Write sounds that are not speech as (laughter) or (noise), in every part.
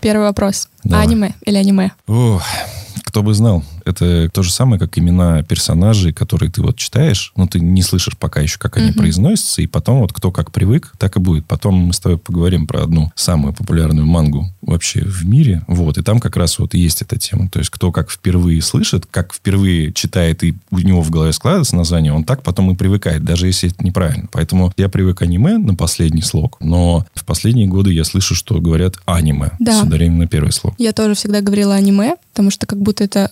Первый вопрос. Давай. Аниме или аниме? Ох, кто бы знал. Это то же самое, как имена персонажей, которые ты вот читаешь, но ты не слышишь пока еще, как они Мгм. произносятся, и потом вот кто как привык, так и будет. Потом мы с тобой поговорим про одну самую популярную мангу вообще в мире, вот, и там как раз вот есть эта тема. То есть кто как впервые слышит, как впервые читает, и у него в голове складывается название, он так потом и привыкает, даже если это неправильно. Поэтому я привык аниме на последний слог, но в последние годы я слышу, что говорят аниме Да. с ударением на первый слог. Я тоже всегда говорила аниме, потому что как будто это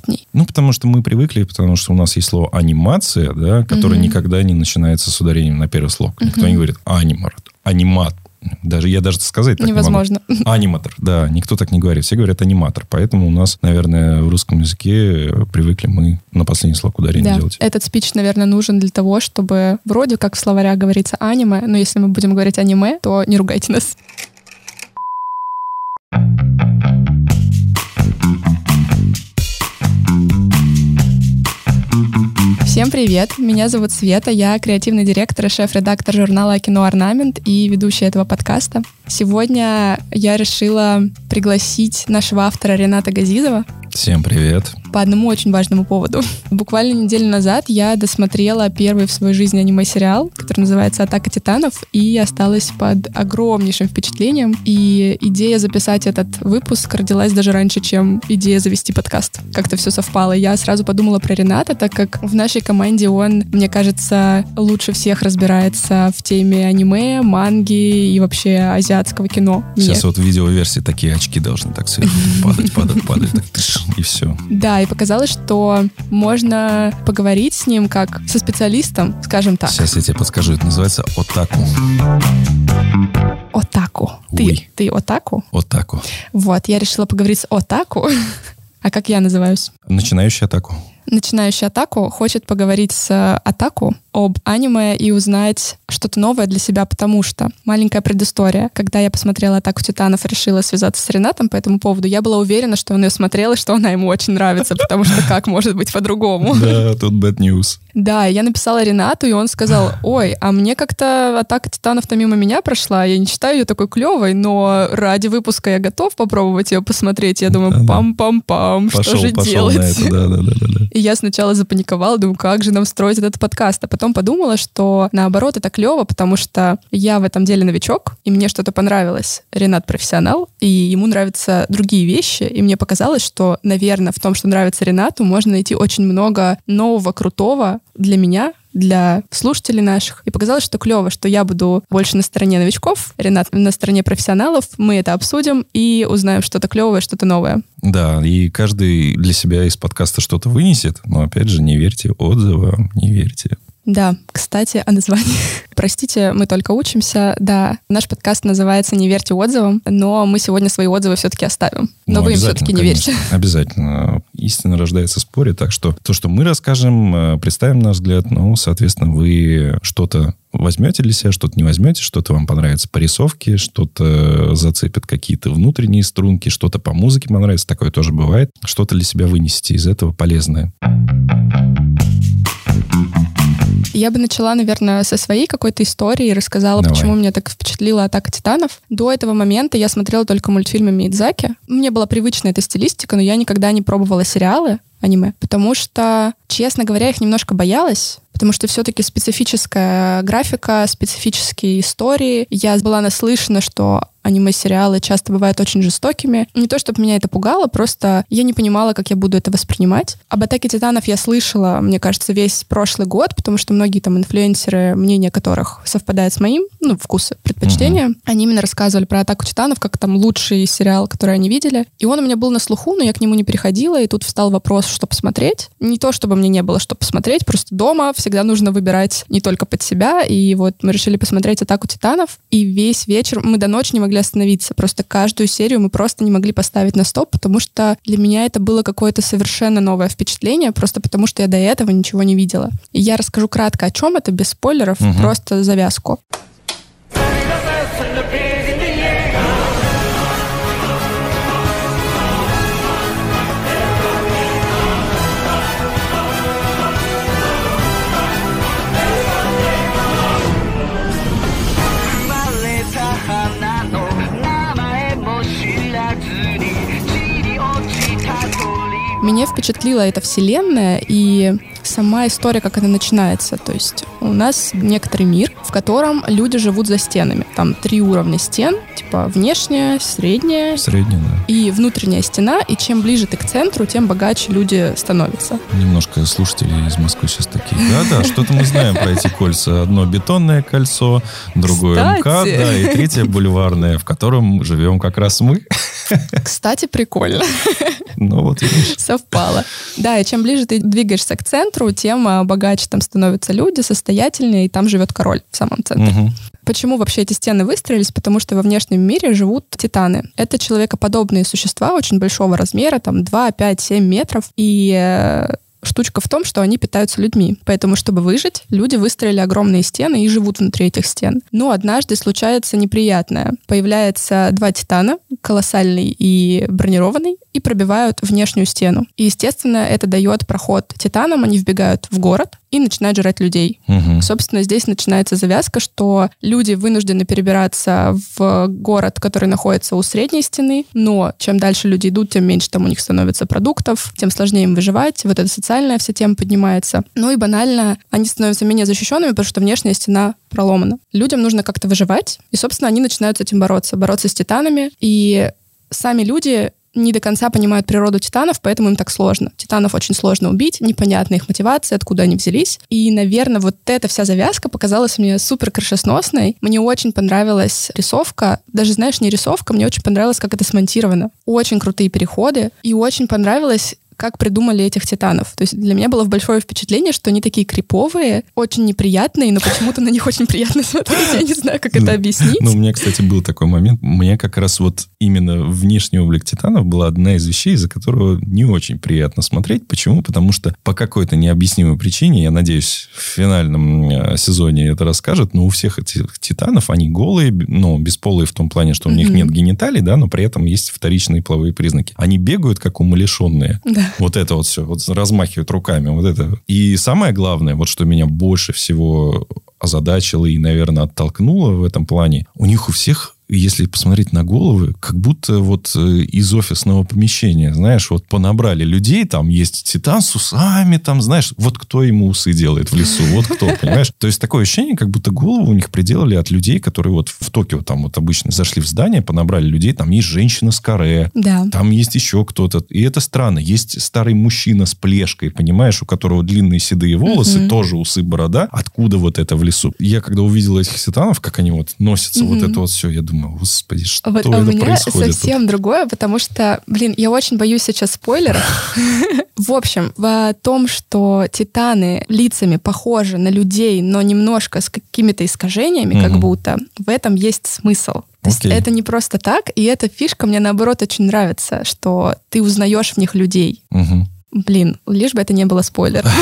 комфортней. Ну, потому что мы привыкли, потому что у нас есть слово анимация, да, которое Мгм. никогда не начинается с ударением на первый слог. Никто Мгм. не говорит анимар, анимат. Даже я даже сказать так не могу. Невозможно. (laughs) Аниматор, да, никто так не говорит. Все говорят аниматор. Поэтому у нас, наверное, в русском языке привыкли мы на последний слог ударение Да, делать. этот спич, наверное, нужен для того, чтобы вроде как в словарях говорится аниме, но если мы будем говорить аниме, то не ругайте нас. Всем привет! Меня зовут Света, я креативный директор и шеф-редактор журнала «Кино Орнамент» и ведущая этого подкаста. Сегодня я решила пригласить нашего автора Рената Газизова, Всем привет. по одному очень важному поводу. Буквально неделю назад я досмотрела первый в своей жизни аниме-сериал, который называется «Атака титанов», и осталась под огромнейшим впечатлением. И идея записать этот выпуск родилась даже раньше, чем идея завести подкаст. Как-то все совпало. Я сразу подумала про Рената, так как в нашей команде он, мне кажется, лучше всех разбирается в теме аниме, манги и вообще азиатского кино. Мне Сейчас вот в видеоверсии такие очки должны так сверху (laughs) падать, падать, падать, так тыш, и все. Да, и показалось, что можно поговорить с ним как со специалистом, скажем так. Сейчас я тебе подскажу, это называется отаку. Отаку. Ты, ты отаку? Отаку. Вот, я решила поговорить с отаку. (laughs) А как я называюсь? Начинающий атаку. Начинающий атаку хочет поговорить с атаку об аниме и узнать что-то новое для себя, потому что маленькая предыстория. Когда я посмотрела «Атаку титанов» и решила связаться с Ренатом по этому поводу, я была уверена, что он ее смотрел и что она ему очень нравится, потому что как может быть по-другому? Да, тут bad news. Да, я написала Ренату, и он сказал, (gasps) ой, а мне как-то «Атака титанов»-то мимо меня прошла, я не считаю ее такой клевой, но ради выпуска я готов попробовать ее посмотреть. Я думаю, пам-пам-пам, что же делать? И я сначала запаниковала, думаю, как же нам строить этот подкаст. А потом подумала, что наоборот это клево, потому что я в этом деле новичок, и мне что-то понравилось. Ренат профессионал, и ему нравятся другие вещи. И мне показалось, что, наверное, в том, что нравится Ренату, можно найти очень много нового, крутого для меня, для слушателей наших. И показалось, что клево, что я буду больше на стороне новичков, Ренат на стороне профессионалов. Мы это обсудим и узнаем что-то клевое, что-то новое. Да, и каждый для себя из подкаста что-то вынесет, но опять же, не верьте отзывам, не верьте. Да, кстати, о названии. (laughs) Простите, мы только учимся. Да, наш подкаст называется «Не верьте отзывам», но мы сегодня свои отзывы все-таки оставим. Но Ну, вы им все-таки не конечно, верьте. Обязательно. Истина рождается в споре, так что то, что мы расскажем, э, представим наш взгляд, ну, соответственно, вы что-то возьмете для себя, что-то не возьмете, что-то вам понравится по рисовке, что-то зацепит какие-то внутренние струнки, что-то по музыке понравится, такое тоже бывает. Что-то для себя вынесете из этого полезное. Я бы начала, наверное, со своей какой-то истории и рассказала, Давай. почему меня так впечатлила «Атака титанов». До этого момента я смотрела только мультфильмы Мидзаки. Мне была привычна эта стилистика, но я никогда не пробовала сериалы аниме, потому что, честно говоря, их немножко боялась, потому что все-таки специфическая графика, специфические истории. Я была наслышана, что аниме-сериалы часто бывают очень жестокими. Не то, чтобы меня это пугало, просто я не понимала, как я буду это воспринимать. Об «Атаке титанов» я слышала, мне кажется, весь прошлый год, потому что многие там инфлюенсеры, мнение которых совпадает с моим, ну, вкусы, предпочтения, они именно рассказывали про «Атаку титанов», как там лучший сериал, который они видели. И он у меня был на слуху, но я к нему не переходила, и тут встал вопрос, что посмотреть. Не то, чтобы мне не было что посмотреть, просто дома всегда нужно выбирать не только под себя, и вот мы решили посмотреть «Атаку титанов», и весь вечер мы до ночи не могли остановиться. Просто каждую серию мы просто не могли поставить на стоп, потому что для меня это было какое-то совершенно новое впечатление, просто потому что я до этого ничего не видела. И я расскажу кратко, о чем это, без спойлеров, Мгм. просто завязку. Впечатлила эта вселенная и сама история, как она начинается. То есть у нас некоторый мир, в котором люди живут за стенами. Там три уровня стен, типа внешняя, средняя, Средняя, да. и внутренняя стена. И чем ближе ты к центру, тем богаче люди становятся. Немножко слушатели из Москвы сейчас такие. Да-да, что-то мы знаем про эти кольца. Одно бетонное кольцо, другое. МКАД, да, и третье бульварное, в котором живем как раз мы. Кстати, прикольно. Ну вот видишь. (laughs) Совпало. Да, и чем ближе ты двигаешься к центру, тем а, богаче там становятся люди, состоятельнее, и там живет король в самом центре. Мгм. Почему вообще эти стены выстроились? Потому что во внешнем мире живут титаны. Это человекоподобные существа очень большого размера, там 2, 5, 7 метров. И э, штучка в том, что они питаются людьми. Поэтому, чтобы выжить, люди выстроили огромные стены и живут внутри этих стен. Но однажды случается неприятное. Появляются два титана, колоссальный и бронированный, и пробивают внешнюю стену. И, естественно, это дает проход титанам, они вбегают в город и начинают жрать людей. Мгм. Собственно, здесь начинается завязка, что люди вынуждены перебираться в город, который находится у средней стены, но чем дальше люди идут, тем меньше там у них становится продуктов, тем сложнее им выживать, вот эта социальная вся тема поднимается. Ну и банально, они становятся менее защищенными, потому что внешняя стена проломана. Людям нужно как-то выживать, и, собственно, они начинают с этим бороться, бороться с титанами, и сами люди не до конца понимают природу титанов, поэтому им так сложно. Титанов очень сложно убить, непонятна их мотивация, откуда они взялись. И, наверное, вот эта вся завязка показалась мне супер крышесносной. Мне очень понравилась рисовка. Даже, знаешь, не рисовка, мне очень понравилось, как это смонтировано. Очень крутые переходы. И очень понравилось, как придумали этих титанов. То есть для меня было большое впечатление, что они такие криповые, очень неприятные, но почему-то на них очень приятно смотреть. Я не знаю, как это объяснить. Ну, у меня, кстати, был такой момент. Мне как раз вот именно внешний облик Титанов была одна из вещей, за которую не очень приятно смотреть. Почему? Потому что по какой-то необъяснимой причине, я надеюсь, в финальном э, сезоне это расскажет, но у всех этих Титанов, они голые, ну, бесполые в том плане, что у них нет гениталий, да, но при этом есть вторичные половые признаки. Они бегают, как умалишенные. Да. Вот это вот все, вот размахивают руками, вот это. И самое главное, вот что меня больше всего озадачило и, наверное, оттолкнуло в этом плане, у них у всех если посмотреть на головы, как будто вот э, из офисного помещения, знаешь, вот понабрали людей, там есть титан с усами, там, знаешь, вот кто ему усы делает в лесу, вот кто, (laughs) понимаешь? То есть такое ощущение, как будто голову у них приделали от людей, которые вот в Токио там вот обычно зашли в здание, понабрали людей, там есть женщина с каре, Да. там есть еще кто-то. И это странно. Есть старый мужчина с плешкой, понимаешь, у которого длинные седые волосы, Мгм. тоже усы, борода. Откуда вот это в лесу? Я когда увидел этих ситанов, как они вот носятся, вот Мгм. это вот все, я думаю, господи, что Вот, а это у меня происходит? совсем другое, потому что, блин, я очень боюсь сейчас спойлеров. (laughs) В общем, в том, что титаны лицами похожи на людей, но немножко с какими-то искажениями, как будто, в этом есть смысл. То есть это не просто так, и эта фишка мне наоборот очень нравится, что ты узнаешь в них людей. Блин, лишь бы это не было спойлером. (laughs)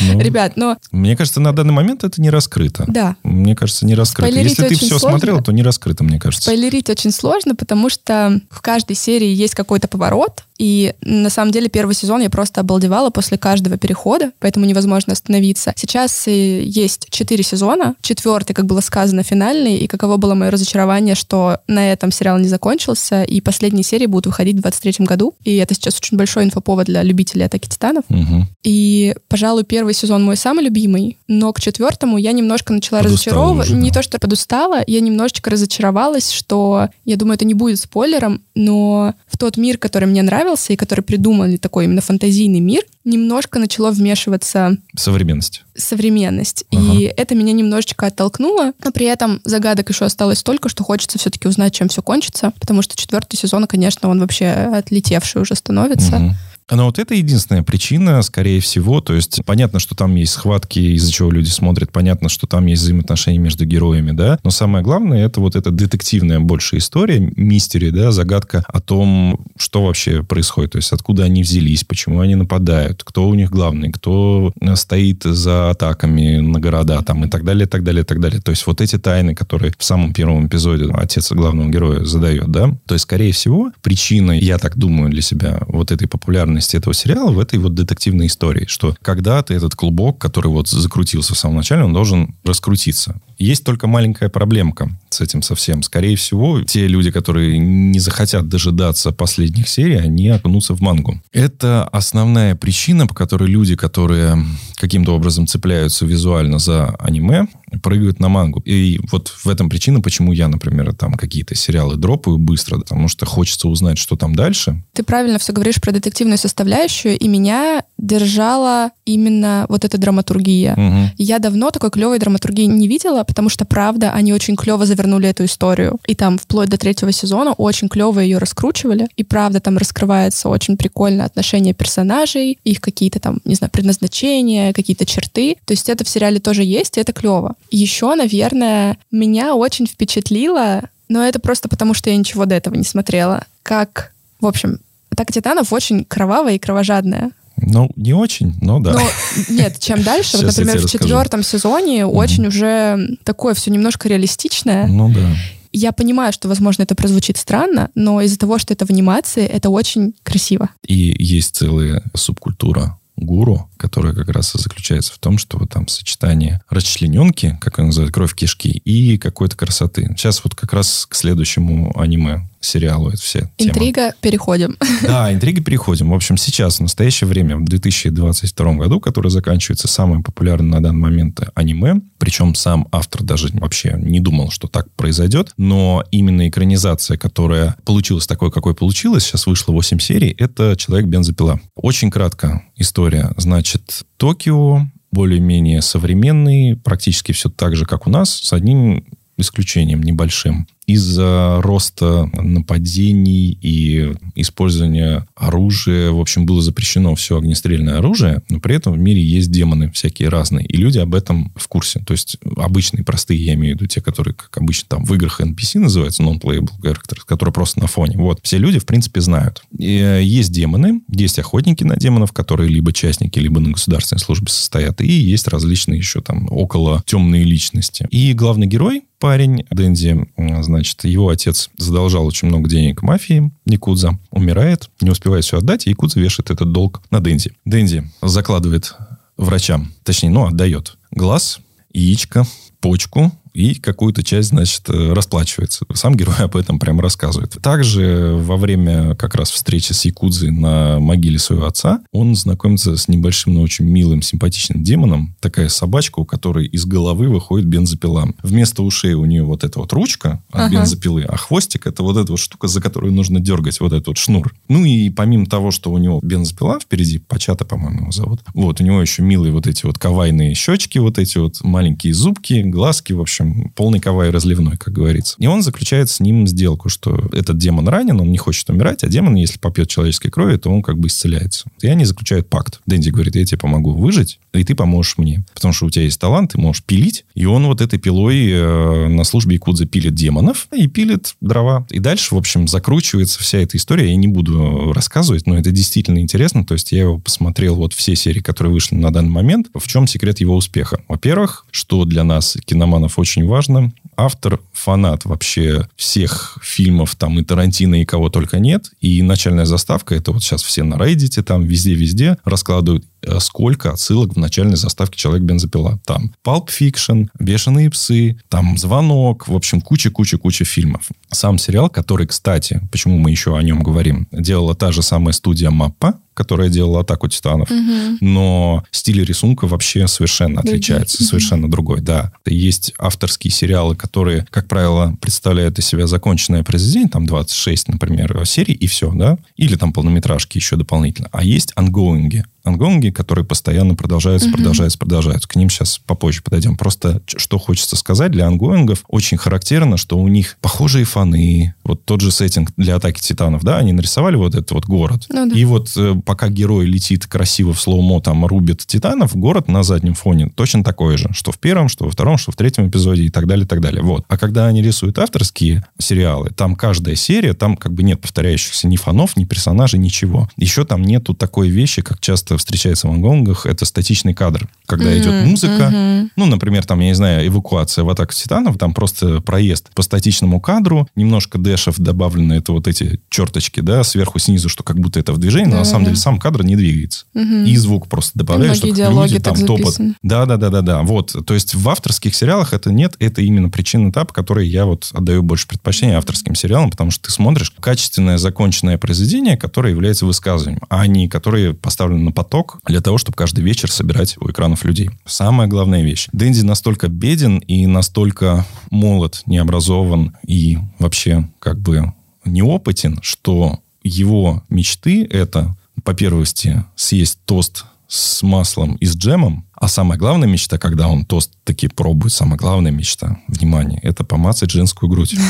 Ну, Ребят, но Мне кажется, на данный момент это не раскрыто. да, Мне кажется, не раскрыто. Спойлерить Если ты все сложно. смотрел, то не раскрыто, мне кажется. Спойлерить очень сложно, потому что в каждой серии есть какой-то поворот, и на самом деле первый сезон я просто обалдевала после каждого перехода, поэтому невозможно остановиться. Сейчас э, есть четыре сезона, четвертый, как было сказано, финальный, и каково было мое разочарование, что на этом сериал не закончился, и последние серии будут выходить в 23 году, и это сейчас очень большой инфоповод для любителей «Атаки Титанов». Мгм. И, пожалуй, первый сезон мой самый любимый, но к четвертому я немножко начала разочаровывать. да. Не то, что подустала, я немножечко разочаровалась, что, я думаю, это не будет спойлером, но в тот мир, который мне нравился и который придумали такой именно фантазийный мир, немножко начало вмешиваться Современность. современность. Ага. И это меня немножечко оттолкнуло, но при этом загадок еще осталось столько, что хочется все-таки узнать, чем все кончится, потому что четвертый сезон, конечно, он вообще отлетевший уже становится. Мгм. Но вот это единственная причина, скорее всего. То есть понятно, что там есть схватки, из-за чего люди смотрят. Понятно, что там есть взаимоотношения между героями, да. Но самое главное, это вот эта детективная больше история, мистери, да, загадка о том, что вообще происходит. То есть откуда они взялись, почему они нападают, кто у них главный, кто э, стоит за атаками на города там и так далее, и так далее, и так далее. То есть вот эти тайны, которые в самом первом эпизоде отец главного героя задает, да. То есть, скорее всего, причиной, я так думаю для себя, вот этой популярности этого сериала в этой вот детективной истории, что когда-то этот клубок, который вот закрутился в самом начале, он должен раскрутиться. Есть только маленькая проблемка. С этим совсем. Скорее всего, те люди, которые не захотят дожидаться последних серий, они окунутся в мангу. Это основная причина, по которой люди, которые каким-то образом цепляются визуально за аниме, прыгают на мангу. И вот в этом причина, почему я, например, там какие-то сериалы дропаю быстро, потому что хочется узнать, что там дальше. Ты правильно все говоришь про детективную составляющую, и меня держала именно вот эта драматургия. Угу. Я давно такой клевой драматургии не видела, потому что, правда, они очень клево завернули эту историю. И там вплоть до третьего сезона очень клево ее раскручивали. И правда, там раскрывается очень прикольно отношение персонажей, их какие-то там, не знаю, предназначения, какие-то черты. То есть это в сериале тоже есть, и это клево. Еще, наверное, меня очень впечатлило, но это просто потому, что я ничего до этого не смотрела, как, в общем, «Атака титанов» очень кровавая и кровожадная. Ну, не очень, но да. Но, нет, чем дальше, вот, например, в четвертом сезоне угу. очень уже такое все немножко реалистичное. Ну да. Я понимаю, что, возможно, это прозвучит странно, но из-за того, что это в анимации, это очень красиво. И есть целая субкультура гуру, которая как раз и заключается в том, что вот там сочетание расчлененки, как он называет, кровь кишки, и какой-то красоты. Сейчас вот как раз к следующему аниме сериалу это все Интрига, тема. переходим. (laughs) Да, интрига, переходим. В общем, сейчас, в настоящее время, в 2022 году, который заканчивается, самое популярное на данный момент аниме, причем сам автор даже вообще не думал, что так произойдет, но именно экранизация, которая получилась такой, какой получилась, сейчас вышло 8 серий, это «Человек-бензопила». Очень кратко история. Значит, Токио более-менее современный, практически все так же, как у нас, с одним исключением небольшим из-за роста нападений и использования оружия, в общем, было запрещено все огнестрельное оружие, но при этом в мире есть демоны всякие разные, и люди об этом в курсе. То есть обычные, простые, я имею в виду те, которые, как обычно, там в играх NPC называются, non-playable characters, которые просто на фоне. Вот. Все люди, в принципе, знают. И э, есть демоны, есть охотники на демонов, которые либо частники, либо на государственной службе состоят, и есть различные еще там около темные личности. И главный герой, парень, Дэнди, значит, его отец задолжал очень много денег мафии, Якудза, умирает, не успевает все отдать, и Якудза вешает этот долг на Дэнди. Дэнди закладывает врачам, точнее, ну, отдает глаз, яичко, почку, и какую-то часть, значит, э, расплачивается. Сам герой об этом прям рассказывает. Также во время как раз встречи с Якудзой на могиле своего отца он знакомится с небольшим, но очень милым, симпатичным демоном. Такая собачка, у которой из головы выходит бензопила. Вместо ушей у нее вот эта вот ручка от ага. бензопилы, а хвостик это вот эта вот штука, за которую нужно дергать вот этот вот шнур. Ну и помимо того, что у него бензопила впереди, Пачата, по-моему, его зовут, вот, у него еще милые вот эти вот кавайные щечки, вот эти вот маленькие зубки, глазки, в общем, общем, полный кавай разливной, как говорится. И он заключает с ним сделку, что этот демон ранен, он не хочет умирать, а демон, если попьет человеческой крови, то он как бы исцеляется. И они заключают пакт. Дэнди говорит, я тебе помогу выжить, и ты поможешь мне. Потому что у тебя есть талант, ты можешь пилить. И он вот этой пилой э, на службе Якудза пилит демонов и пилит дрова. И дальше, в общем, закручивается вся эта история. Я не буду рассказывать, но это действительно интересно. То есть я его посмотрел, вот все серии, которые вышли на данный момент. В чем секрет его успеха? Во-первых, что для нас, киноманов, очень важно. Автор фанат вообще всех фильмов, там и Тарантино, и кого только нет. И начальная заставка, это вот сейчас все на Reddit, там везде-везде раскладывают Э, сколько отсылок в начальной заставке «Человек-бензопила». Там «Палп Фикшн», «Бешеные псы», там «Звонок», в общем, куча-куча-куча фильмов. Сам сериал, который, кстати, почему мы еще о нем говорим, делала та же самая студия «Маппа», которая делала «Атаку титанов», угу. но стиль рисунка вообще совершенно отличается, угу. совершенно другой, да. Есть авторские сериалы, которые, как правило, представляют из себя законченное произведение, там 26, например, серий, и все, да, или там полнометражки еще дополнительно. А есть онгоинги, онгоинги, которые постоянно продолжаются, угу. продолжаются, продолжаются. К ним сейчас попозже подойдем. Просто что хочется сказать, для онгоингов очень характерно, что у них похожие фоны. Вот тот же сеттинг для «Атаки титанов», да, они нарисовали вот этот вот город. Ну, да. И вот э, пока герой летит красиво в slow-mo, там рубит титанов, город на заднем фоне точно такой же. Что в первом, что во втором, что в третьем эпизоде и так далее, и так далее. Вот. А когда они рисуют авторские сериалы, там каждая серия, там как бы нет повторяющихся ни фонов, ни персонажей, ничего. Еще там нету такой вещи, как часто встречается в ангонгах, это статичный кадр. Когда mm-hmm, идет музыка, mm-hmm. ну, например, там, я не знаю, эвакуация в атаку титанов, там просто проезд по статичному кадру, немножко дэшев добавлены, это вот эти черточки, да, сверху, снизу, что как будто это в движении, но на самом деле сам кадр не двигается. Mm-hmm. И звук просто добавляешь, что люди там топот. Да, да, да, да, да. Вот. То есть в авторских сериалах это нет, это именно причина этап, который я вот отдаю больше предпочтения авторским сериалам, потому что ты смотришь качественное законченное произведение, которое является высказыванием, а не которые поставлены на поток для того, чтобы каждый вечер собирать у экранов людей. Самая главная вещь. Дэнди настолько беден и настолько молод, необразован и вообще как бы неопытен, что его мечты это, по первости, съесть тост с маслом и с джемом. А самая главная мечта, когда он тост таки пробует, самая главная мечта, внимание, это помацать женскую грудь. (laughs)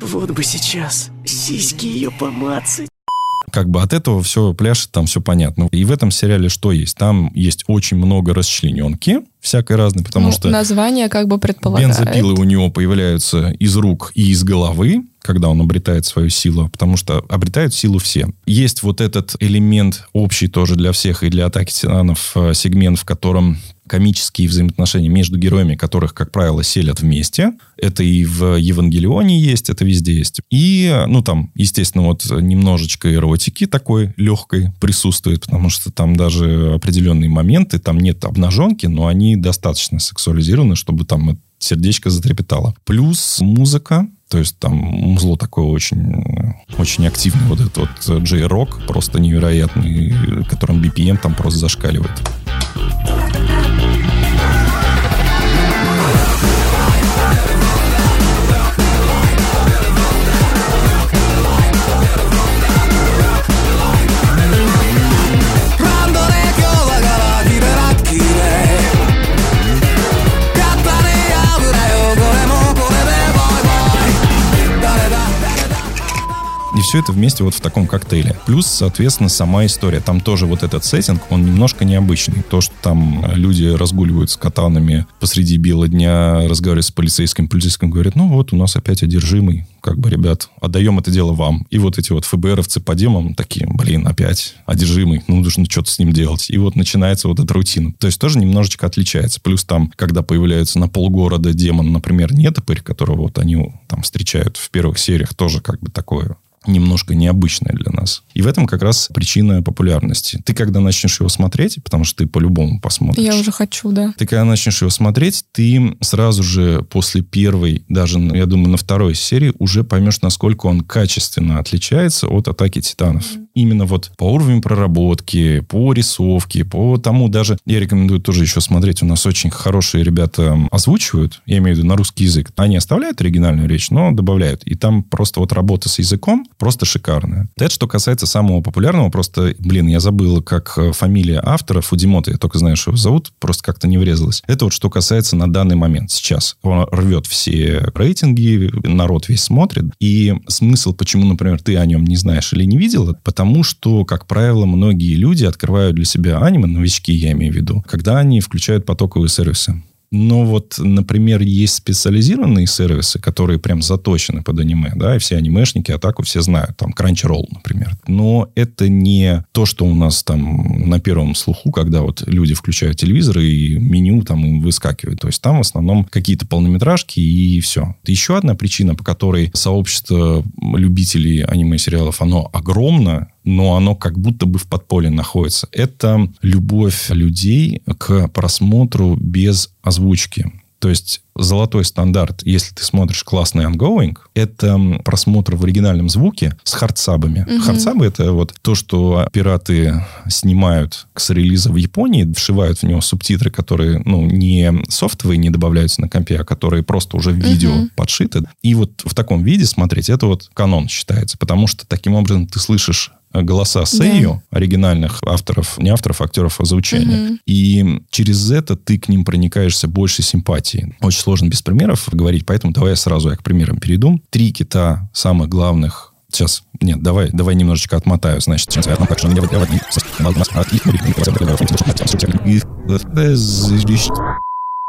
Вот бы сейчас сиськи ее помацать. Как бы от этого все пляшет, там все понятно. И в этом сериале что есть? Там есть очень много расчлененки, всякой разной, потому ну, что... Название как бы предполагает. Бензопилы у него появляются из рук и из головы, когда он обретает свою силу, потому что обретают силу все. Есть вот этот элемент общий тоже для всех и для атаки титанов э, сегмент, в котором комические взаимоотношения между героями, которых, как правило, селят вместе. Это и в Евангелионе есть, это везде есть. И, ну, там, естественно, вот немножечко эротики такой легкой присутствует, потому что там даже определенные моменты, там нет обнаженки, но они достаточно сексуализированы, чтобы там сердечко затрепетало. Плюс музыка, то есть там музло такое очень, очень активное. Вот этот вот J-Rock просто невероятный, которым BPM там просто зашкаливает. Все это вместе вот в таком коктейле. Плюс, соответственно, сама история. Там тоже вот этот сеттинг, он немножко необычный. То, что там люди разгуливают с катанами посреди бела дня, разговаривают с полицейским, полицейским говорят, ну вот, у нас опять одержимый. Как бы, ребят, отдаем это дело вам. И вот эти вот ФБРовцы по демам такие, блин, опять одержимый, ну нужно что-то с ним делать. И вот начинается вот эта рутина. То есть тоже немножечко отличается. Плюс там, когда появляются на полгорода демон, например, нетопырь, которого вот они там встречают в первых сериях, тоже как бы такое немножко необычное для нас. И в этом как раз причина популярности. Ты когда начнешь его смотреть, потому что ты по-любому посмотришь. Я уже хочу, да. Ты когда начнешь его смотреть, ты сразу же после первой, даже, я думаю, на второй серии уже поймешь, насколько он качественно отличается от «Атаки титанов». Mm-hmm. Именно вот по уровню проработки, по рисовке, по тому даже... Я рекомендую тоже еще смотреть. У нас очень хорошие ребята озвучивают, я имею в виду на русский язык. Они оставляют оригинальную речь, но добавляют. И там просто вот работа с языком просто шикарная. Это что касается самого популярного, просто, блин, я забыл, как э, фамилия автора Фудимота, я только знаю, что его зовут, просто как-то не врезалось. Это вот что касается на данный момент, сейчас. Он рвет все рейтинги, народ весь смотрит, и смысл, почему, например, ты о нем не знаешь или не видел, потому что, как правило, многие люди открывают для себя аниме, новички я имею в виду, когда они включают потоковые сервисы. Но вот, например, есть специализированные сервисы, которые прям заточены под аниме, да, и все анимешники атаку все знают, там, Crunchyroll, например. Но это не то, что у нас там на первом слуху, когда вот люди включают телевизор и меню там им выскакивает. То есть там в основном какие-то полнометражки и все. Еще одна причина, по которой сообщество любителей аниме-сериалов, оно огромно, но оно как будто бы в подполье находится. Это любовь людей к просмотру без озвучки. То есть золотой стандарт, если ты смотришь классный ongoing, это просмотр в оригинальном звуке с хардсабами. Угу. Хардсабы это вот то, что пираты снимают с релиза в Японии, вшивают в него субтитры, которые ну, не софтовые, не добавляются на компе, а которые просто уже в видео угу. подшиты. И вот в таком виде смотреть, это вот канон считается, потому что таким образом ты слышишь голоса Сэйю, да. оригинальных авторов, не авторов, а актеров озвучения. Угу. И через это ты к ним проникаешься больше симпатии. Очень сложно без примеров говорить, поэтому давай я сразу я к примерам перейду. Три кита самых главных Сейчас, нет, давай, давай немножечко отмотаю. Значит, чем связано, как же мне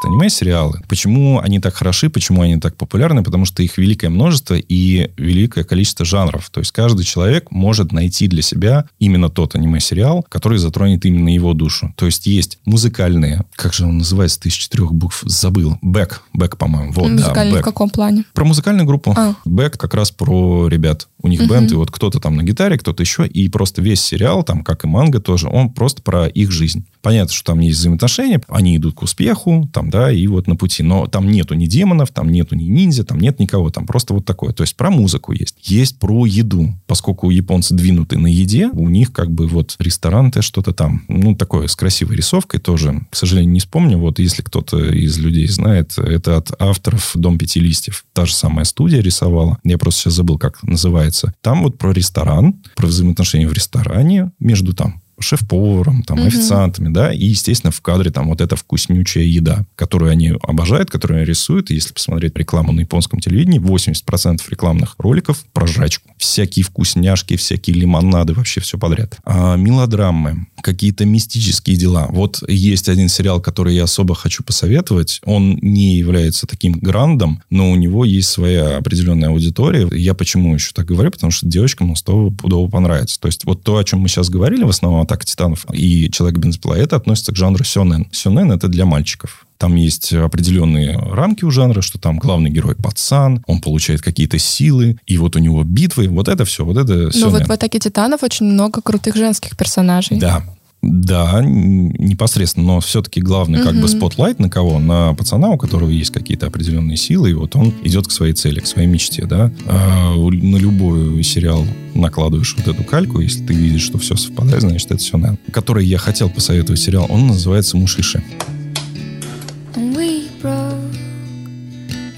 аниме-сериалы. Почему они так хороши, почему они так популярны? Потому что их великое множество и великое количество жанров. То есть каждый человек может найти для себя именно тот аниме-сериал, который затронет именно его душу. То есть есть музыкальные, как же он называется, тысяч четырех букв, забыл. Бэк, Бэк, по-моему. Вот, Музыкальный да, в каком плане? Про музыкальную группу. А. Бэк как раз про ребят. У них Мгм. бенд, и вот кто-то там на гитаре, кто-то еще. И просто весь сериал, там, как и манга тоже, он просто про их жизнь. Понятно, что там есть взаимоотношения, они идут к успеху, там, да, и вот на пути. Но там нету ни демонов, там нету ни ниндзя, там нет никого. Там просто вот такое. То есть про музыку есть. Есть про еду. Поскольку японцы двинуты на еде, у них как бы вот ресторан то что-то там. Ну, такое с красивой рисовкой тоже. К сожалению, не вспомню. Вот если кто-то из людей знает, это от авторов «Дом пяти листьев». Та же самая студия рисовала. Я просто сейчас забыл, как называется. Там вот про ресторан, про взаимоотношения в ресторане между там шеф-поваром, там, Мгм. официантами, да, и, естественно, в кадре там вот эта вкуснючая еда, которую они обожают, которую они рисуют. И если посмотреть рекламу на японском телевидении, 80% рекламных роликов про жрачку. Всякие вкусняшки, всякие лимонады, вообще все подряд. А, мелодрамы, какие-то мистические дела. Вот есть один сериал, который я особо хочу посоветовать. Он не является таким грандом, но у него есть своя определенная аудитория. Я почему еще так говорю? Потому что девочкам ну, стопудово понравится. То есть вот то, о чем мы сейчас говорили, в основном «Атака титанов» и «Человек бензопила», это относится к жанру сёнэн. Сёнэн — это для мальчиков. Там есть определенные рамки у жанра, что там главный герой пацан, он получает какие-то силы, и вот у него битвы, вот это все, вот это Ну сёнэн. вот в «Атаке титанов» очень много крутых женских персонажей. Да. Да, непосредственно, но все-таки главный как бы spotlight на кого? На пацана, у которого есть какие-то определенные силы, и вот он идет к своей цели, к своей мечте, да. А, на любой сериал накладываешь вот эту кальку, если ты видишь, что все совпадает, значит, это сёнэн. Который я хотел посоветовать сериал, он называется «Мушиши».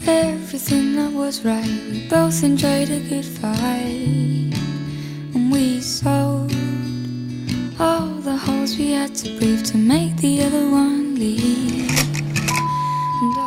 Everything that was right. We both enjoyed a good fight. And we sold all the holes we had to breathe to make the other one leave.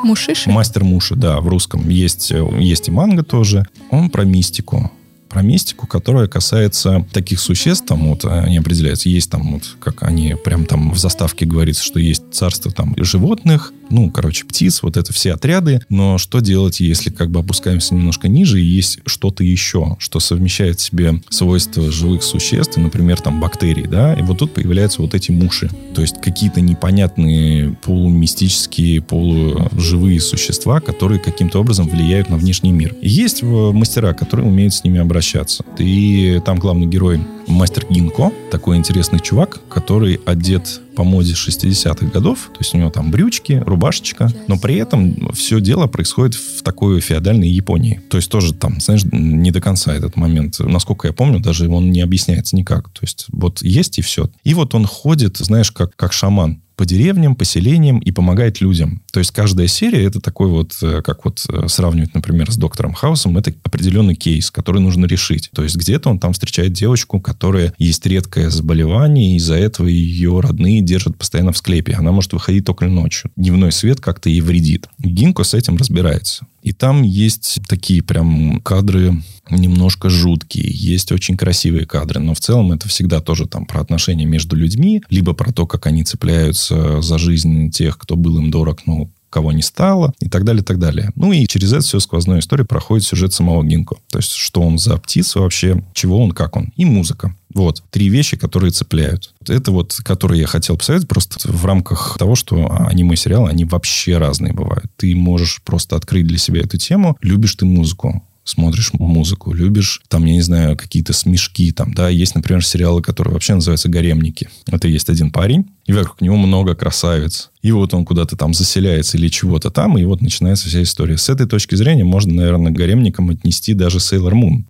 Мушиши? Мастер Муши, да, в русском есть, э, есть и манга тоже. Он про мистику. Про мистику, которая касается таких существ, там вот они определяются, есть там вот, как они прям там в заставке говорится, что есть царство там животных, ну, короче, птиц, вот это все отряды, но что делать, если как бы опускаемся немножко ниже и есть что-то еще, что совмещает в себе свойства живых существ, например, там бактерий, да, и вот тут появляются вот эти муши, то есть какие-то непонятные полумистические, полуживые существа, которые каким-то образом влияют на внешний мир. Есть э, мастера, которые умеют с ними обращаться. И там главный герой мастер Гинко, такой интересный чувак, который одет по моде 60-х годов, то есть у него там брючки, рубашечка, но при этом все дело происходит в такой феодальной Японии. То есть тоже там, знаешь, не до конца этот момент. Насколько я помню, даже он не объясняется никак. То есть вот есть и все. И вот он ходит, знаешь, как, как шаман по деревням, поселениям и помогает людям. То есть каждая серия это такой вот, э, как вот э, сравнивать, например, с доктором Хаусом, это определенный кейс, который нужно решить. То есть где-то он там встречает девочку, которая есть редкое заболевание, и из-за этого ее родные держат постоянно в склепе. Она может выходить только ночью. Дневной свет как-то ей вредит. Гинко с этим разбирается. И там есть такие прям кадры немножко жуткие, есть очень красивые кадры, но в целом это всегда тоже там про отношения между людьми, либо про то, как они цепляются за жизнь тех, кто был им дорог, ну, кого не стало, и так далее, и так далее. Ну, и через это все сквозной истории проходит сюжет самого Гинко. То есть, что он за птица вообще, чего он, как он. И музыка. Вот. Три вещи, которые цепляют. Это вот, которые я хотел посоветовать просто в рамках того, что аниме-сериалы, они вообще разные бывают. Ты можешь просто открыть для себя эту тему. Любишь ты музыку, смотришь музыку, любишь, там, я не знаю, какие-то смешки, там, да, есть, например, сериалы, которые вообще называются «Гаремники». Это есть один парень, и вокруг него много красавиц. И вот он куда-то там заселяется или чего-то там, и вот начинается вся история. С этой точки зрения можно, наверное, к гаремникам отнести даже Sailor Moon.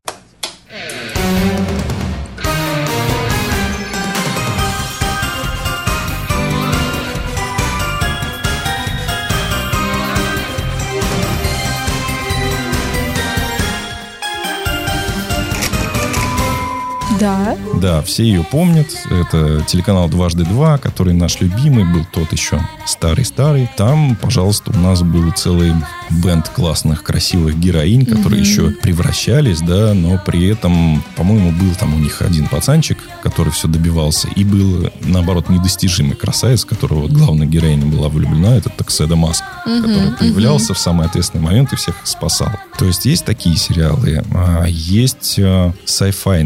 Да. Да, все ее помнят. Это телеканал «Дважды два», который наш любимый, был тот еще старый-старый. Там, пожалуйста, у нас был целый бенд классных, красивых героинь, которые еще превращались, да, но при этом, по-моему, был там у них один пацанчик, который все добивался, и был, наоборот, недостижимый красавец, которого вот главная героиня была влюблена, это Такседа Маск, который появлялся в самый ответственный момент и всех спасал. То есть есть такие сериалы, а есть э, sci-fi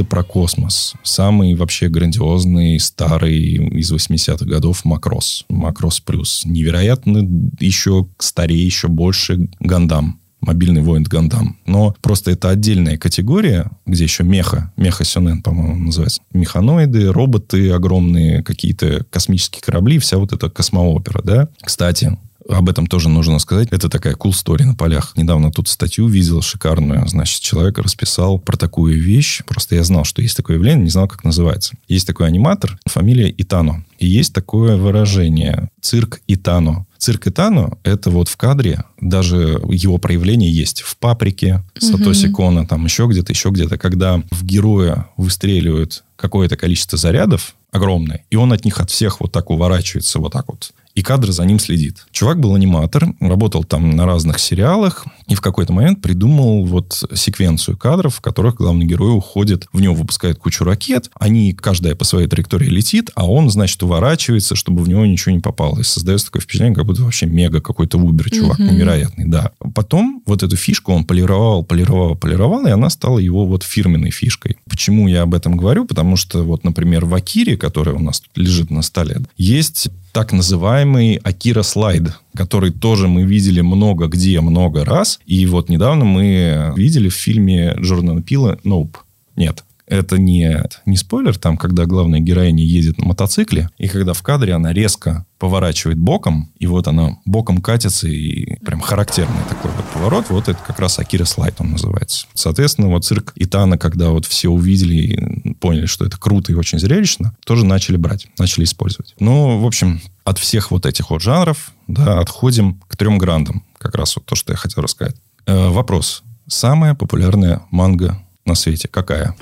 сериалы про космос. Самый вообще грандиозный, старый из 80-х годов Макрос. Макрос Плюс. Невероятно еще старее, еще больше Гандам мобильный воин Гандам. Но просто это отдельная категория, где еще меха, меха Сюнен, по-моему, называется. Механоиды, роботы огромные, какие-то космические корабли, вся вот эта космоопера, да. Кстати, об этом тоже нужно сказать. Это такая cool story на полях. Недавно тут статью видел шикарную. Значит, человек расписал про такую вещь. Просто я знал, что есть такое явление, не знал, как называется. Есть такой аниматор, фамилия Итано. И есть такое выражение «цирк Итано». Цирк Итано — это вот в кадре, даже его проявление есть в «Паприке», Сатоси угу. Кона, там еще где-то, еще где-то, когда в героя выстреливают какое-то количество зарядов огромное, и он от них от всех вот так уворачивается, вот так вот и кадр за ним следит. Чувак был аниматор, работал там на разных сериалах, и в какой-то момент придумал вот секвенцию кадров, в которых главный герой уходит, в него выпускает кучу ракет, они, каждая по своей траектории летит, а он, значит, уворачивается, чтобы в него ничего не попало. И создается такое впечатление, как будто вообще мега какой-то убер чувак, mm-hmm. невероятный, да. Потом вот эту фишку он полировал, полировал, полировал, и она стала его вот фирменной фишкой. Почему я об этом говорю? Потому что вот, например, в Акире, которая у нас тут лежит на столе, есть так называемый Акира слайд, который тоже мы видели много где, много раз. И вот недавно мы видели в фильме Джордана Пила «Nope». Нет, это не, не спойлер, там, когда главная героиня едет на мотоцикле, и когда в кадре она резко поворачивает боком, и вот она боком катится, и прям характерный такой вот поворот, вот это как раз Акира Слайд он называется. Соответственно, вот цирк Итана, когда вот все увидели и поняли, что это круто и очень зрелищно, тоже начали брать, начали использовать. Ну, в общем, от всех вот этих вот жанров, да, отходим к трем грандам. Как раз вот то, что я хотел рассказать. Э, вопрос. Самая популярная манга на свете какая?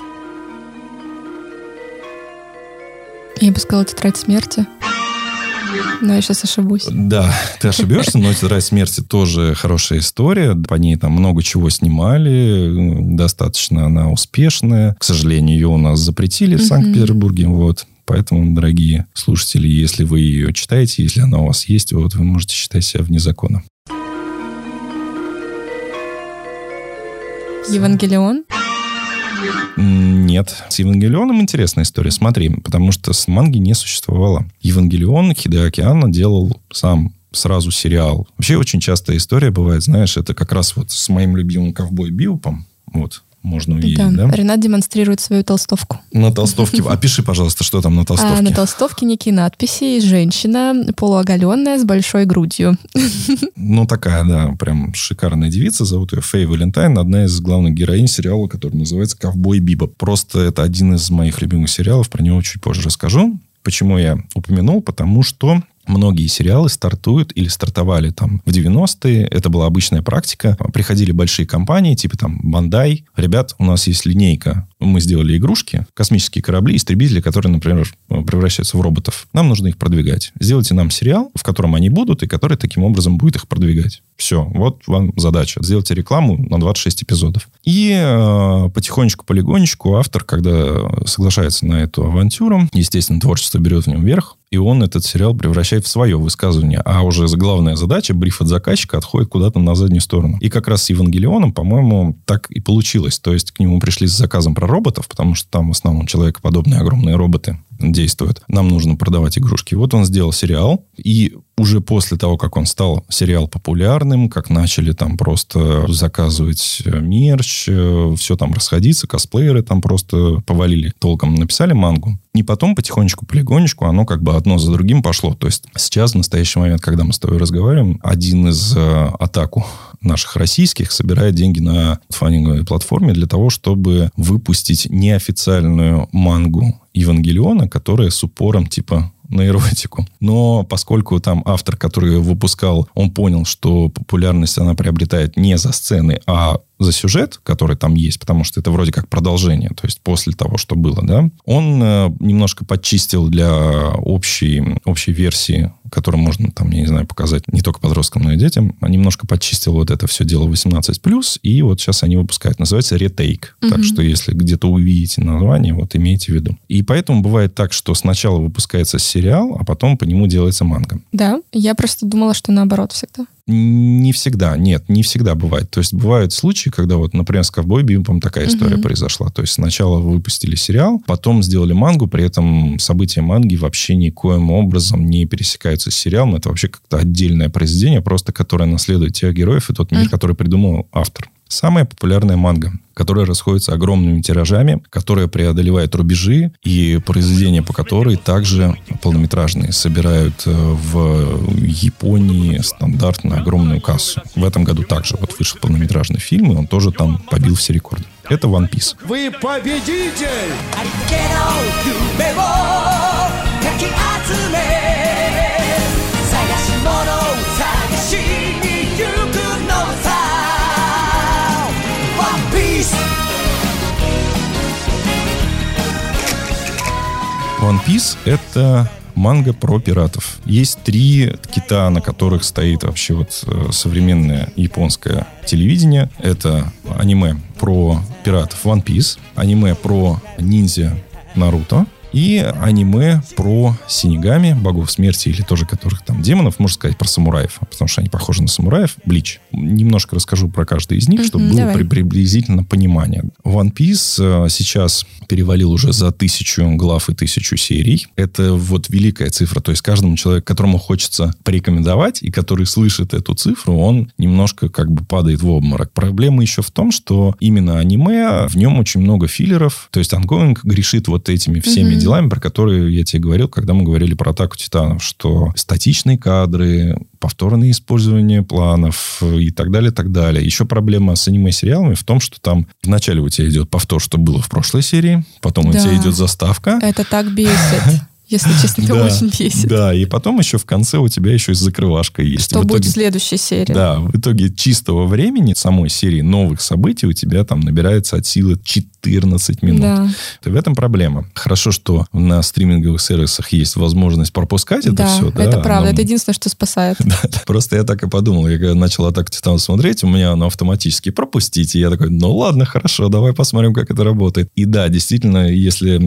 Я бы сказала «Тетрадь смерти». Но я сейчас ошибусь. Да, ты ошибешься, но «Тетрадь смерти» тоже хорошая история. По ней там много чего снимали. Достаточно она успешная. К сожалению, ее у нас запретили в Санкт-Петербурге. Вот. Поэтому, дорогие слушатели, если вы ее читаете, если она у вас есть, вот вы можете считать себя вне закона. Евангелион? Нет. С Евангелионом интересная история. Смотри, потому что с манги не существовало. Евангелион Хидеаки Анна делал сам сразу сериал. Вообще очень частая история бывает, знаешь, это как раз вот с моим любимым ковбой Биопом. Вот можно увидеть, да. да? Ренат демонстрирует свою толстовку. На толстовке. Опиши, пожалуйста, что там на толстовке. А, на толстовке некие надписи. Женщина полуоголенная с большой грудью. (laughs) Ну, такая, да, прям шикарная девица. Зовут ее Фэй Валентайн. Одна из главных героинь сериала, который называется «Ковбой Биба». Просто это один из моих любимых сериалов. Про него чуть позже расскажу. Почему я упомянул? Потому что многие сериалы стартуют или стартовали там в 90-е. Это была обычная практика. Приходили большие компании, типа там Бандай. Ребят, у нас есть линейка. Мы сделали игрушки, космические корабли, истребители, которые, например, превращаются в роботов. Нам нужно их продвигать. Сделайте нам сериал, в котором они будут, и который таким образом будет их продвигать. Все, вот вам задача. Сделайте рекламу на 26 эпизодов. И э, потихонечку, полигонечку автор, когда соглашается на эту авантюру, естественно, творчество берет в нем верх, и он этот сериал превращает в свое высказывание. А уже главная задача, бриф от заказчика, отходит куда-то на заднюю сторону. И как раз с Евангелионом, по-моему, так и получилось. То есть к нему пришли с заказом про роботов, потому что там в основном человекоподобные огромные роботы действуют. Нам нужно продавать игрушки. Вот он сделал сериал, и уже после того, как он стал сериал популярным, как начали там просто заказывать э, мерч, э, все там расходиться, косплееры там просто повалили, толком написали мангу. И потом потихонечку, полигонечку оно как бы одно за другим пошло. То есть сейчас, в настоящий момент, когда мы с тобой разговариваем, один из э, атаку наших российских собирает деньги на фанинговой платформе для того, чтобы выпустить неофициальную мангу Евангелиона, которая с упором типа на эротику. Но поскольку там автор, который выпускал, он понял, что популярность она приобретает не за сцены, а за сюжет, который там есть, потому что это вроде как продолжение, то есть после того, что было, да, он э, немножко подчистил для общей, общей версии которую можно, там, я не знаю, показать не только подросткам, но и детям, немножко подчистил вот это все дело 18+, и вот сейчас они выпускают. Называется ретейк. Угу. Так что если где-то увидите название, вот имейте в виду. И поэтому бывает так, что сначала выпускается сериал, а потом по нему делается манга. Да, я просто думала, что наоборот всегда. Не всегда, нет, не всегда бывает. То есть бывают случаи, когда вот, например, с «Ковбой Бимпом» такая угу. история произошла. То есть сначала выпустили сериал, потом сделали мангу, при этом события манги вообще никоим образом не пересекаются с сериалом. Это вообще как-то отдельное произведение, просто которое наследует тех героев и тот мир, угу. который придумал автор. Самая популярная манга, которая расходится огромными тиражами, которая преодолевает рубежи, и произведения по которой также полнометражные собирают э, в Японии стандартно огромную кассу. В этом году также вот вышел полнометражный фильм, и он тоже там побил все рекорды. Это One Piece. Вы победитель! One Piece — это манга про пиратов. Есть три кита, на которых стоит вообще вот э, современное японское телевидение. Это аниме про пиратов One Piece, аниме про ниндзя Наруто и аниме про синигами, богов смерти, или тоже которых там демонов, можно сказать, про самураев, потому что они похожи на самураев. Блич. Немножко расскажу про каждый из них, mm-hmm, чтобы было при, приблизительно понимание. One Piece э, сейчас перевалил уже за тысячу глав и тысячу серий. Это вот великая цифра. То есть каждому человеку, которому хочется порекомендовать, и который слышит эту цифру, он немножко как бы падает в обморок. Проблема еще в том, что именно аниме, в нем очень много филлеров. То есть онгоинг грешит вот этими всеми mm-hmm делами, про которые я тебе говорил, когда мы говорили про атаку титанов, что статичные кадры, повторное использование планов и так далее, так далее. Еще проблема с аниме-сериалами в том, что там вначале у тебя идет повтор, что было в прошлой серии, потом да. у тебя идет заставка. Это так бесит. (laughs) Если честно, это да, очень бесит. Да, и потом еще в конце у тебя еще и закрывашка есть. Что в будет итоге, в следующей серии. Да, в итоге чистого времени самой серии новых событий у тебя там набирается от силы 14 минут. Да. В этом проблема. Хорошо, что на стриминговых сервисах есть возможность пропускать это да, все. Да, это правда. Но... Это единственное, что спасает. (laughs) Да, просто я так и подумал. Я когда начал «Атаку Титанов» смотреть, у меня оно автоматически пропустите. Я такой, ну ладно, хорошо, давай посмотрим, как это работает. И да, действительно, если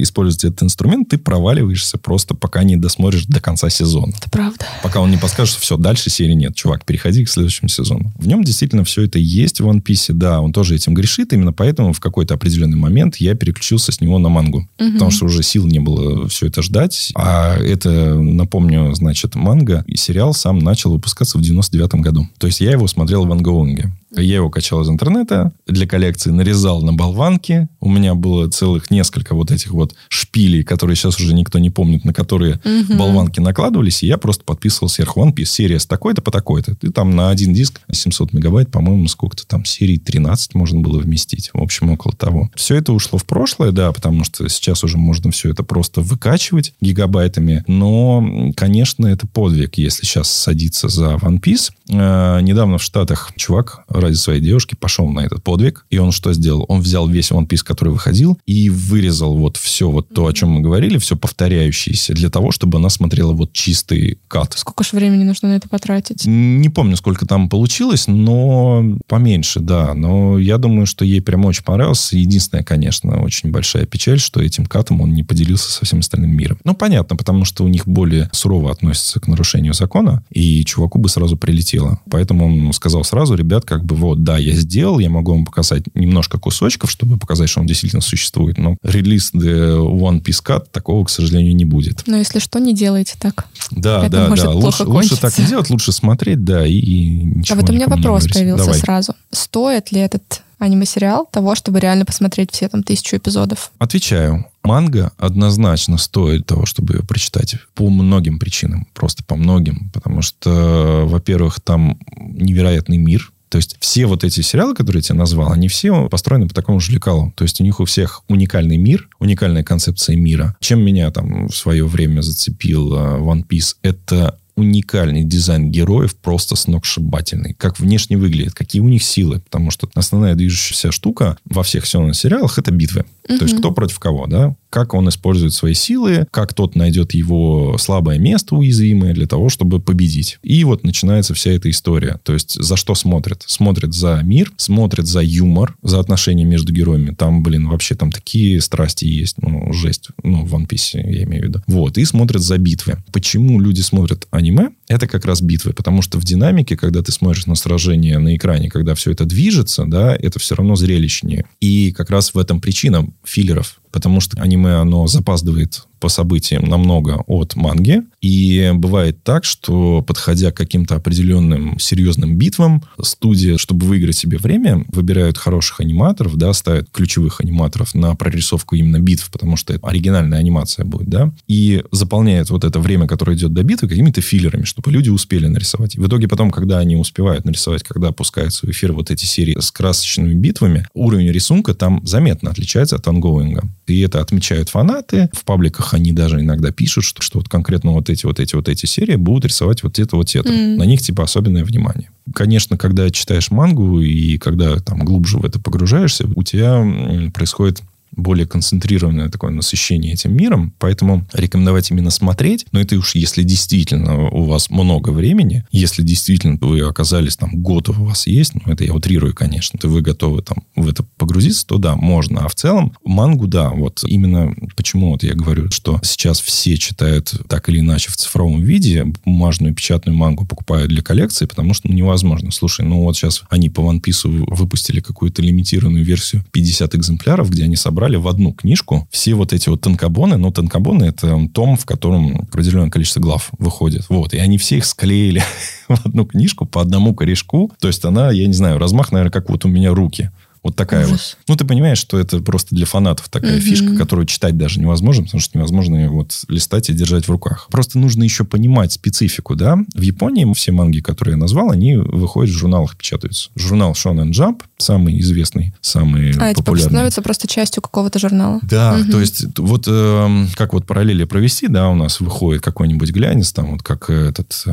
использовать этот инструмент, ты проваливаешь проваливаешься просто пока не досмотришь до конца сезона. Это правда. Пока он не подскажет, что все, дальше серии нет. Чувак, переходи к следующему сезону. В нем действительно все это есть в One Piece. Да, он тоже этим грешит. Именно поэтому в какой-то определенный момент я переключился с него на мангу. Угу. Потому что уже сил не было все это ждать. А это, напомню, значит, манга и сериал сам начал выпускаться в 99 году. То есть я его смотрел в ангоунге. Я его качал из интернета, для коллекции нарезал на болванки. У меня было целых несколько вот этих вот шпилей, которые сейчас уже никто не помнит, на которые угу. болванки накладывались, и я просто подписывал сверху One Piece, серия с такой-то по такой-то. И там на один диск 700 мегабайт, по-моему, сколько-то там серий 13 можно было вместить. В общем, около того. Все это ушло в прошлое, да, потому что сейчас уже можно все это просто выкачивать гигабайтами. Но, конечно, это подвиг, если сейчас садиться за One Piece. Э, недавно в Штатах чувак ради своей девушки пошел на этот подвиг. И он что сделал? Он взял весь One Piece, который выходил, и вырезал вот все вот то, о чем мы говорили, все повторяющееся, для того, чтобы она смотрела вот чистый кат. Сколько же времени нужно на это потратить? Не помню, сколько там получилось, но поменьше, да. Но я думаю, что ей прям очень понравился. Единственное, конечно, очень большая печаль, что этим катом он не поделился со всем остальным миром. Ну, понятно, потому что у них более сурово относятся к нарушению закона, и чуваку бы сразу прилетело. Поэтому он сказал сразу, ребят, как бы бы вот, да, я сделал, я могу вам показать немножко кусочков, чтобы показать, что он действительно существует, но релиз The One Piece Cut такого, к сожалению, не будет. Но если что, не делайте так. Да, Это да, да. Лучше, лучше так не делать, лучше смотреть, да, и, и ничего А вот у меня вопрос появился Давай. сразу. Стоит ли этот аниме-сериал того, чтобы реально посмотреть все там тысячу эпизодов? Отвечаю. Манга однозначно стоит того, чтобы ее прочитать. По многим причинам. Просто по многим. Потому что, во-первых, там невероятный мир, то есть все вот эти сериалы, которые я тебе назвал, они все построены по такому же лекалу. То есть у них у всех уникальный мир, уникальная концепция мира. Чем меня там в свое время зацепил э, One Piece, это уникальный дизайн героев, просто сногсшибательный. Как внешне выглядит, какие у них силы. Потому что основная движущаяся штука во всех сёнэн сериалах это битвы. То есть кто против кого, да? Как он использует свои силы, как тот найдет его слабое место уязвимое для того, чтобы победить. И вот начинается вся эта история. То есть за что смотрят? Смотрят за мир, смотрят за юмор, за отношения между героями. Там, блин, вообще там такие страсти есть. Ну, жесть. Ну, в One Piece я имею в виду. Вот. И смотрят за битвы. Почему люди смотрят аниме? Это как раз битвы. Потому что в динамике, когда ты смотришь на сражение на экране, когда все это движется, да, это все равно зрелищнее. И как раз в этом причина филлеров. Потому что аниме, оно запаздывает по событиям намного от манги. И бывает так, что, подходя к каким-то определенным серьезным битвам, студия, чтобы выиграть себе время, выбирают хороших аниматоров, да, ставят ключевых аниматоров на прорисовку именно битв, потому что это оригинальная анимация будет, да, и заполняют вот это время, которое идет до битвы, какими-то филлерами, чтобы люди успели нарисовать. И в итоге потом, когда они успевают нарисовать, когда опускаются в эфир вот эти серии с красочными битвами, уровень рисунка там заметно отличается от ангоинга. И это отмечают фанаты. В пабликах они даже иногда пишут, что, что вот конкретно вот эти вот эти вот эти серии будут рисовать вот это вот это. Mm. На них типа особенное внимание. Конечно, когда читаешь мангу и когда там глубже в это погружаешься, у тебя происходит более концентрированное такое насыщение этим миром, поэтому рекомендовать именно смотреть, но это уж если действительно у вас много времени, если действительно вы оказались там, год у вас есть, ну, это я утрирую, конечно, то вы готовы там в это погрузиться, то да, можно. А в целом мангу, да, вот именно почему вот я говорю, что сейчас все читают так или иначе в цифровом виде, бумажную печатную мангу покупают для коллекции, потому что ну, невозможно. Слушай, ну вот сейчас они по One Piece выпустили какую-то лимитированную версию 50 экземпляров, где они собрали собрали в одну книжку все вот эти вот танкобоны. Но танкобоны — это том, в котором определенное количество глав выходит. Вот. И они все их склеили (laughs) в одну книжку по одному корешку. То есть она, я не знаю, размах, наверное, как вот у меня руки. Вот такая Ужас. вот. Ну, ты понимаешь, что это просто для фанатов такая угу. фишка, которую читать даже невозможно, потому что невозможно ее вот листать и держать в руках. Просто нужно еще понимать специфику, да. В Японии все манги, которые я назвал, они выходят в журналах, печатаются. Журнал Shonen Jump, самый известный, самый а, популярный. А, становится просто частью какого-то журнала. Да, угу. то есть вот э, как вот параллели провести, да, у нас выходит какой-нибудь глянец, там вот как этот... Э,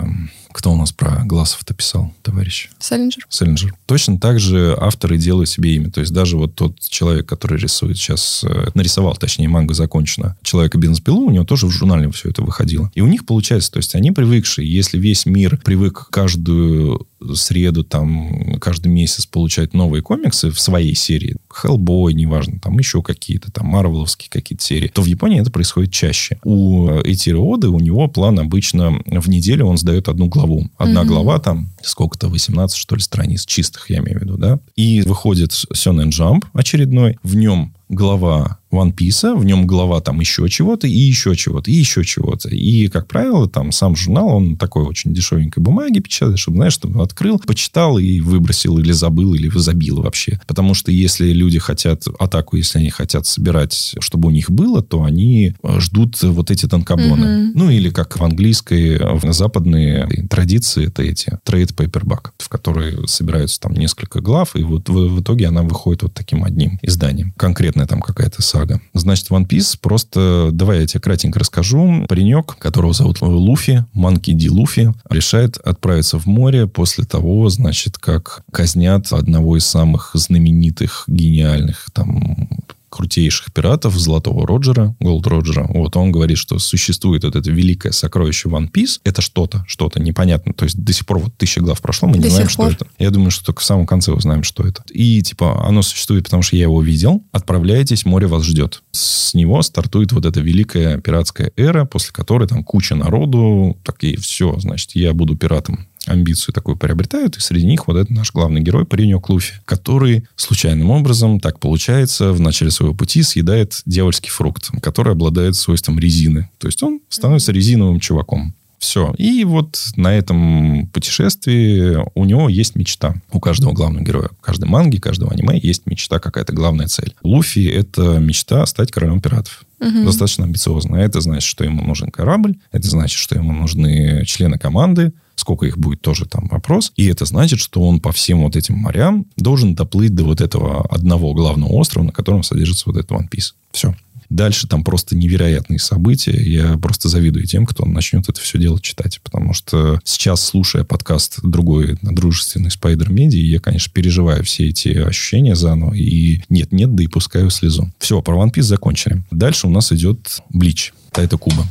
кто у нас про Глазов-то писал, товарищ? Селлинджер. Селлинджер. Точно так же авторы делают себе имя. То есть даже вот тот человек, который рисует сейчас, э, нарисовал, точнее, манга закончена, человека бизнес-пилу, у него тоже в журнале все это выходило. И у них получается, то есть они привыкшие, если весь мир привык каждую среду, там, каждый месяц получать новые комиксы в своей серии, Hellboy, неважно, там еще какие-то, там, марвеловские какие-то серии, то в Японии это происходит чаще. У Этири Оды, у него план обычно в неделю он сдает одну главу. Одна mm-hmm. глава там, сколько-то, 18, что ли, страниц чистых, я имею в виду, да? И выходит Сёнэн Jump очередной, в нем глава One Piece, в нем глава там еще чего-то, и еще чего-то, и еще чего-то. И, как правило, там сам журнал, он такой очень дешевенькой бумаги печатает, чтобы, знаешь, чтобы открыл, почитал и выбросил, или забыл, или забил вообще. Потому что если люди хотят атаку, если они хотят собирать, чтобы у них было, то они э, ждут вот эти танкобоны. Mm-hmm. Ну, или как в английской, в западные традиции, это эти trade paperback, в которые собираются там несколько глав, и вот в, в итоге она выходит вот таким одним изданием. Конкретная там какая-то сага. Значит, One Piece просто... Давай я тебе кратенько расскажу. Паренек, которого зовут Луфи, Манки Ди Луфи, решает отправиться в море после того, значит, как казнят одного из самых знаменитых, гениальных там крутейших пиратов Золотого Роджера, Голд Роджера. Вот он говорит, что существует вот это великое сокровище One Piece. Это что-то, что-то непонятно. То есть до сих пор вот тысяча глав прошло, мы до не знаем, что это. Я думаю, что только в самом конце узнаем, что это. И типа оно существует, потому что я его видел. Отправляйтесь, море вас ждет. С него стартует вот эта великая пиратская эра, после которой там куча народу, такие, все, значит, я буду пиратом амбицию такую приобретают, и среди них вот этот наш главный герой, паренек Луфи, который случайным образом, так получается, в начале своего пути съедает дьявольский фрукт, который обладает свойством резины. То есть он становится резиновым чуваком. Все. И вот на этом путешествии у него есть мечта. У каждого главного героя. Каждой манги, каждого аниме есть мечта, какая-то главная цель. Луфи — это мечта стать королем пиратов. Угу. Достаточно амбициозно. Это значит, что ему нужен корабль, это значит, что ему нужны члены команды, сколько их будет, тоже там вопрос. И это значит, что он по всем вот этим морям должен доплыть до вот этого одного главного острова, на котором содержится вот этот One Piece. Все. Дальше там просто невероятные события. Я просто завидую тем, кто начнет это все дело читать. Потому что сейчас, слушая подкаст другой, дружественный Spider Media, я, конечно, переживаю все эти ощущения заново. И нет-нет, да и пускаю слезу. Все, про One Piece закончили. Дальше у нас идет Блич. Это Куба.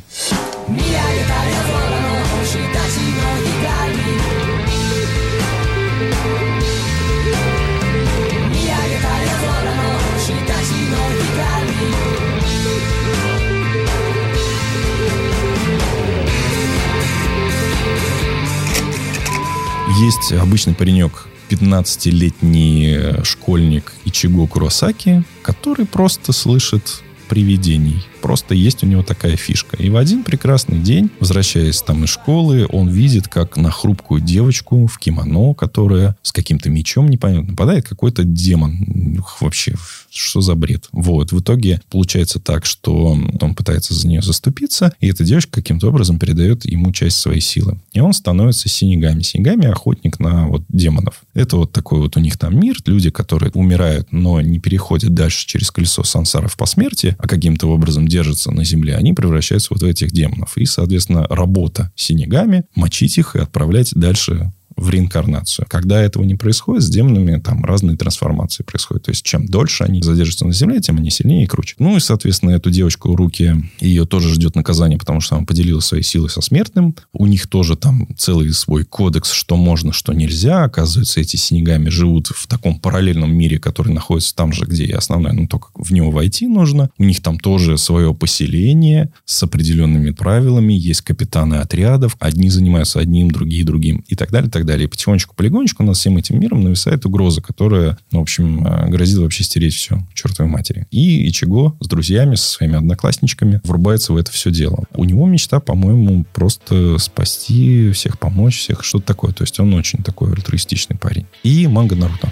Есть обычный паренек, 15-летний школьник Ичиго Куросаки, который просто слышит привидений. Просто есть у него такая фишка. И в один прекрасный день, возвращаясь там из школы, он видит, как на хрупкую девочку в кимоно, которая с каким-то мечом непонятно нападает какой-то демон. Вообще, что за бред? Вот. В итоге получается так, что он пытается за нее заступиться, и эта девочка каким-то образом передает ему часть своей силы. И он становится синегами. Синегами охотник на вот демонов. Это вот такой вот у них там мир. Люди, которые умирают, но не переходят дальше через колесо сансаров по смерти, а каким-то образом держатся на земле, они превращаются вот в этих демонов. И, соответственно, работа синегами, мочить их и отправлять дальше в реинкарнацию. Когда этого не происходит, с демонами там разные трансформации происходят. То есть, чем дольше они задержатся на Земле, тем они сильнее и круче. Ну и, соответственно, эту девочку руки, ее тоже ждет наказание, потому что она поделила свои силы со смертным. У них тоже там целый свой кодекс, что можно, что нельзя. Оказывается, эти снегами живут в таком параллельном мире, который находится там же, где и основная, но только в него войти нужно. У них там тоже свое поселение с определенными правилами. Есть капитаны отрядов. Одни занимаются одним, другие другим и так далее, так далее. И потихонечку, полигонечку над всем этим миром нависает угроза, которая, ну, в общем, э, грозит вообще стереть все чертовой матери. И Ичиго с друзьями, со своими одноклассничками врубается в это все дело. У него мечта, по-моему, просто спасти всех, помочь всех, что-то такое. То есть он очень такой альтруистичный парень. И манга Наруто.